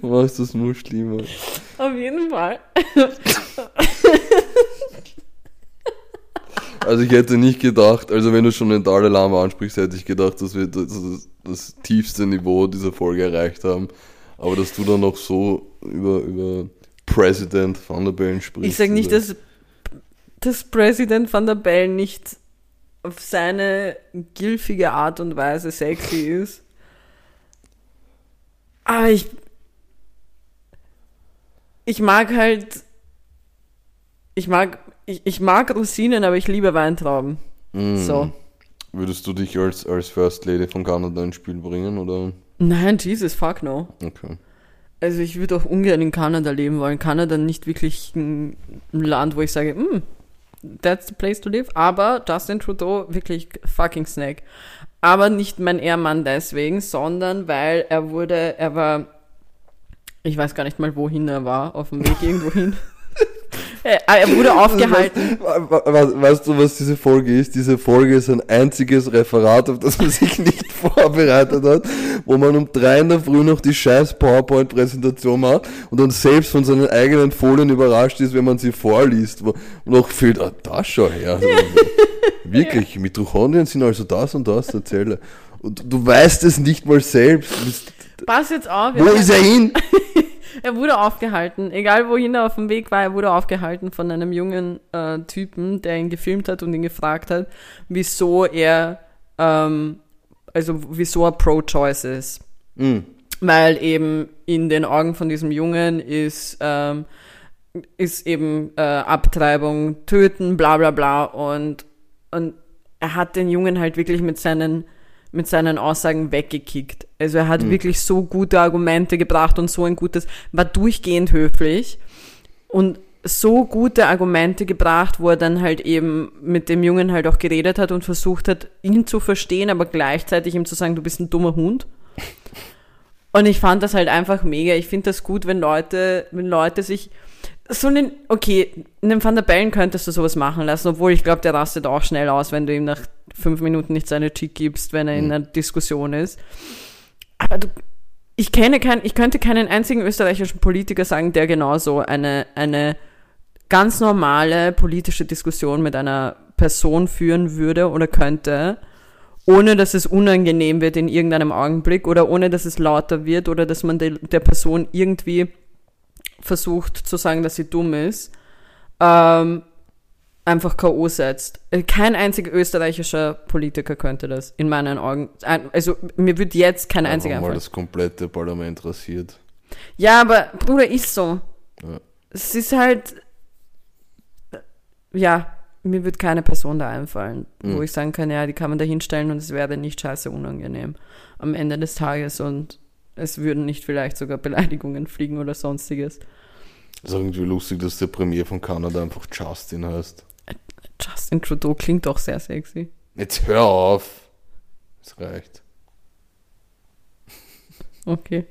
Du machst das nur schlimmer. auf jeden Fall. Also ich hätte nicht gedacht, also wenn du schon den Dalai Lama ansprichst, hätte ich gedacht, dass wir das, das, das tiefste Niveau dieser Folge erreicht haben. Aber dass du dann noch so über, über President Van der Bellen sprichst. Ich sage nicht, dass, dass Präsident Van der Bellen nicht auf seine gilfige Art und Weise sexy ist. Aber ich. Ich mag halt. Ich mag. Ich, ich mag Rosinen, aber ich liebe Weintrauben. Mm. So. Würdest du dich als, als First Lady von Kanada ins Spiel bringen, oder? Nein, Jesus, fuck no. Okay. Also ich würde auch ungern in Kanada leben wollen. Kanada nicht wirklich ein Land, wo ich sage, mm, that's the place to live. Aber Justin Trudeau wirklich fucking Snack. Aber nicht mein Ehrmann deswegen, sondern weil er wurde, er war, ich weiß gar nicht mal wohin er war, auf dem Weg irgendwo hin. er, wurde aufgehalten. Weißt, we- we- weißt du, was diese Folge ist? Diese Folge ist ein einziges Referat, auf das man sich nicht vorbereitet hat, wo man um drei in der Früh noch die scheiß PowerPoint-Präsentation macht und dann selbst von seinen eigenen Folien überrascht ist, wenn man sie vorliest. Wo und noch fehlt, ah, da schau her. Wirklich, Mitochondrien sind also das und das, erzähle. Und du weißt es nicht mal selbst. Pass jetzt auf. wo ist er hin? Er wurde aufgehalten, egal wohin er auf dem Weg war, er wurde aufgehalten von einem jungen äh, Typen, der ihn gefilmt hat und ihn gefragt hat, wieso er, ähm, also wieso er pro-choice ist. Hm. Weil eben in den Augen von diesem Jungen ist, ähm, ist eben äh, Abtreibung, Töten, bla bla bla und, und er hat den Jungen halt wirklich mit seinen mit seinen Aussagen weggekickt. Also er hat wirklich so gute Argumente gebracht und so ein gutes, war durchgehend höflich und so gute Argumente gebracht, wo er dann halt eben mit dem Jungen halt auch geredet hat und versucht hat, ihn zu verstehen, aber gleichzeitig ihm zu sagen, du bist ein dummer Hund. Und ich fand das halt einfach mega. Ich finde das gut, wenn Leute, wenn Leute sich so einen, okay, einem Van der Bellen könntest du sowas machen lassen, obwohl ich glaube, der rastet auch schnell aus, wenn du ihm nach fünf Minuten nicht seine Chick gibst, wenn er in einer Diskussion ist. Aber du, ich kenne keinen, ich könnte keinen einzigen österreichischen Politiker sagen, der genauso eine, eine ganz normale politische Diskussion mit einer Person führen würde oder könnte, ohne dass es unangenehm wird in irgendeinem Augenblick oder ohne dass es lauter wird oder dass man de, der Person irgendwie versucht zu sagen, dass sie dumm ist, ähm, einfach K.O. setzt. Äh, Kein einziger österreichischer Politiker könnte das, in meinen Augen. Also mir wird jetzt kein einziger Einfach mal einfallen. das komplette Parlament rasiert. Ja, aber Bruder, ist so. Ja. Es ist halt, ja, mir wird keine Person da einfallen, wo Mhm. ich sagen kann, ja, die kann man da hinstellen und es wäre nicht scheiße unangenehm am Ende des Tages und es würden nicht vielleicht sogar Beleidigungen fliegen oder sonstiges. ist irgendwie lustig, dass der Premier von Kanada einfach Justin heißt. Justin Trudeau klingt doch sehr sexy. Jetzt hör auf. Es reicht. Okay.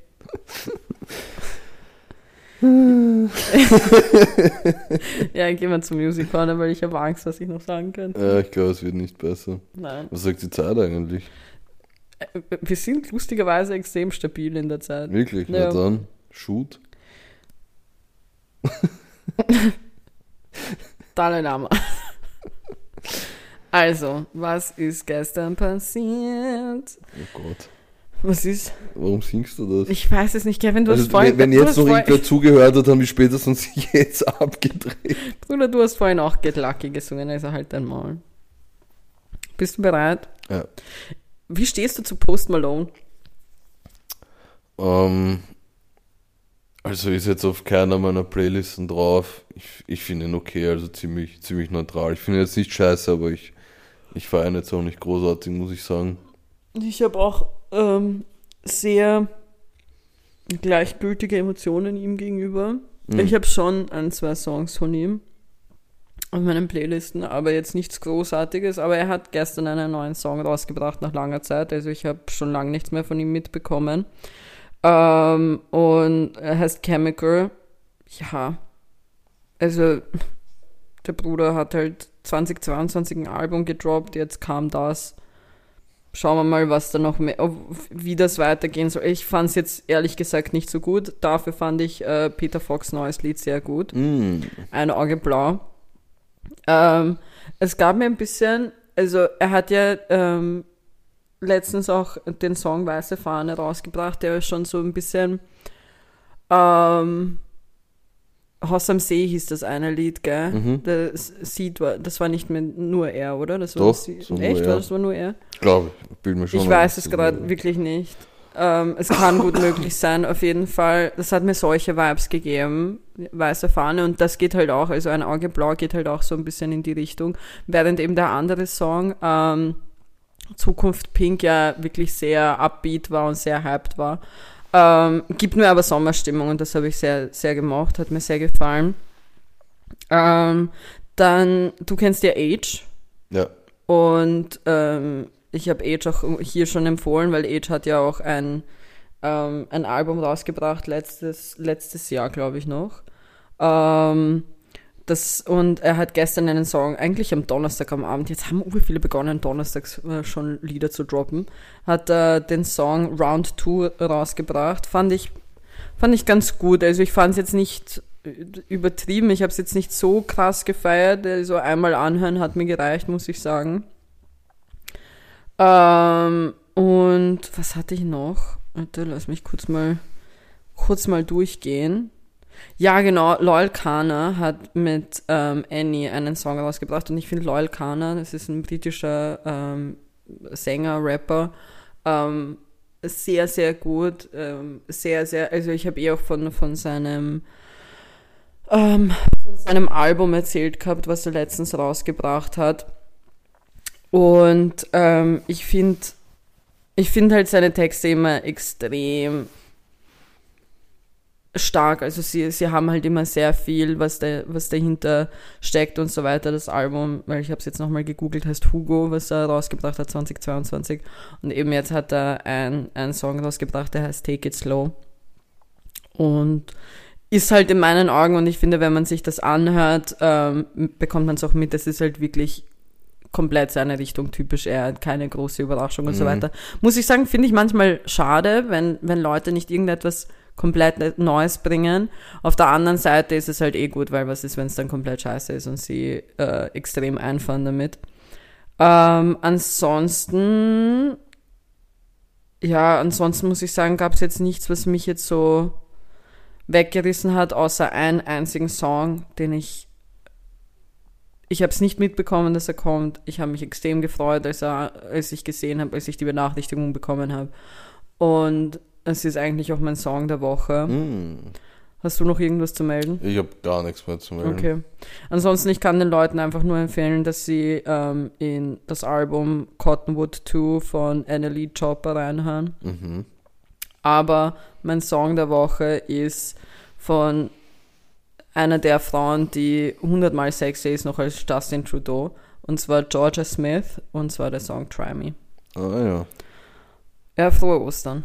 ja, gehen wir zum Music Corner, weil ich habe Angst, was ich noch sagen könnte. Ja, ich glaube, es wird nicht besser. Nein. Was sagt die Zeit eigentlich? Äh, Wir sind lustigerweise extrem stabil in der Zeit. Wirklich? Ja. Na dann, shoot. Dalai Lama. Also, was ist gestern passiert? Oh Gott. Was ist? Warum singst du das? Ich weiß es nicht, Kevin, du Also, hast vorhin... wenn, jetzt noch irgendwer zugehört hat, haben die spätestens jetzt abgedreht. Bruder, du hast vorhin auch Get Lucky gesungen, also halt dein Maul. Bist du bereit? Ja. Wie stehst du zu Post Malone? Ähm, also ist jetzt auf keiner meiner Playlisten drauf. Ich, ich finde ihn okay, also ziemlich, ziemlich neutral. Ich finde ihn jetzt nicht scheiße, aber ich, ich feiere ihn jetzt auch nicht großartig, muss ich sagen. Ich habe auch ähm, sehr gleichgültige Emotionen ihm gegenüber. Mhm. Ich habe schon ein, zwei Songs von ihm. auf meinen Playlisten, aber jetzt nichts Großartiges. Aber er hat gestern einen neuen Song rausgebracht nach langer Zeit. Also ich habe schon lange nichts mehr von ihm mitbekommen. Ähm, und er heißt Chemical. Ja, also der Bruder hat halt 2022 ein Album gedroppt, jetzt kam das. Schauen wir mal, was da noch mehr, wie das weitergehen soll. Ich fand es jetzt ehrlich gesagt nicht so gut. Dafür fand ich äh, Peter Fox neues Lied sehr gut. Mm. Ein Auge blau. Ähm, es gab mir ein bisschen, also er hat ja ähm, letztens auch den Song Weiße Fahne rausgebracht, der ist schon so ein bisschen ähm, Haus am See hieß das eine Lied, gell? Mhm. Das, Seed war, das war nicht mehr nur er, oder? Das war Doch, das Echt? er. Das war nur er? Glaube ich, bild mir schon. Ich weiß es gerade wirklich nicht. Ähm, es kann gut möglich sein, auf jeden Fall. Das hat mir solche Vibes gegeben, weiße Fahne, und das geht halt auch, also ein Auge blau geht halt auch so ein bisschen in die Richtung, während eben der andere Song, ähm, Zukunft Pink, ja wirklich sehr upbeat war und sehr hyped war. Ähm, gibt mir aber Sommerstimmung und das habe ich sehr, sehr gemocht, hat mir sehr gefallen. Ähm, dann, du kennst ja Age. Ja, Und ähm, ich habe Age auch hier schon empfohlen, weil Age hat ja auch ein, ähm, ein Album rausgebracht, letztes, letztes Jahr, glaube ich noch. Ähm, das, und er hat gestern einen Song, eigentlich am Donnerstag am Abend, jetzt haben ur viele begonnen, donnerstags äh, schon Lieder zu droppen, hat er den Song Round 2 rausgebracht. Fand ich, fand ich ganz gut. Also ich fand es jetzt nicht übertrieben, ich habe es jetzt nicht so krass gefeiert. Also einmal anhören hat mir gereicht, muss ich sagen. Ähm, und was hatte ich noch? Warte, lass mich kurz mal, kurz mal durchgehen. Ja, genau, Loyal Kana hat mit ähm, Annie einen Song rausgebracht und ich finde Loyal Kana, das ist ein britischer ähm, Sänger, Rapper, ähm, sehr, sehr gut, ähm, sehr, sehr, also ich habe eh auch von, von seinem ähm, von seinem Album erzählt gehabt, was er letztens rausgebracht hat. Und ähm, ich finde ich finde halt seine Texte immer extrem stark. Also sie, sie haben halt immer sehr viel, was, da, was dahinter steckt und so weiter. Das Album, weil ich habe es jetzt nochmal gegoogelt, heißt Hugo, was er rausgebracht hat 2022. Und eben jetzt hat er ein- einen Song rausgebracht, der heißt Take It Slow. Und ist halt in meinen Augen, und ich finde, wenn man sich das anhört, ähm, bekommt man es auch mit, das ist halt wirklich komplett seine Richtung typisch, er hat keine große Überraschung und so Mhm. weiter. Muss ich sagen, finde ich manchmal schade, wenn, wenn Leute nicht irgendetwas komplett Neues bringen. Auf der anderen Seite ist es halt eh gut, weil was ist, wenn es dann komplett scheiße ist und sie äh, extrem einfahren damit. Ähm, ansonsten, ja, ansonsten muss ich sagen, gab es jetzt nichts, was mich jetzt so weggerissen hat, außer einen einzigen Song, den ich ich habe es nicht mitbekommen, dass er kommt. Ich habe mich extrem gefreut, als, er, als ich gesehen habe, als ich die Benachrichtigung bekommen habe. Und es ist eigentlich auch mein Song der Woche. Mm. Hast du noch irgendwas zu melden? Ich habe gar nichts mehr zu melden. Okay. Ansonsten, ich kann den Leuten einfach nur empfehlen, dass sie ähm, in das Album Cottonwood 2 von Annalie Chopper reinhören. Mhm. Aber mein Song der Woche ist von einer der Frauen, die hundertmal sexier ist noch als Justin Trudeau. Und zwar Georgia Smith. Und zwar der Song Try Me. Ah ja. Ja, frohe Ostern.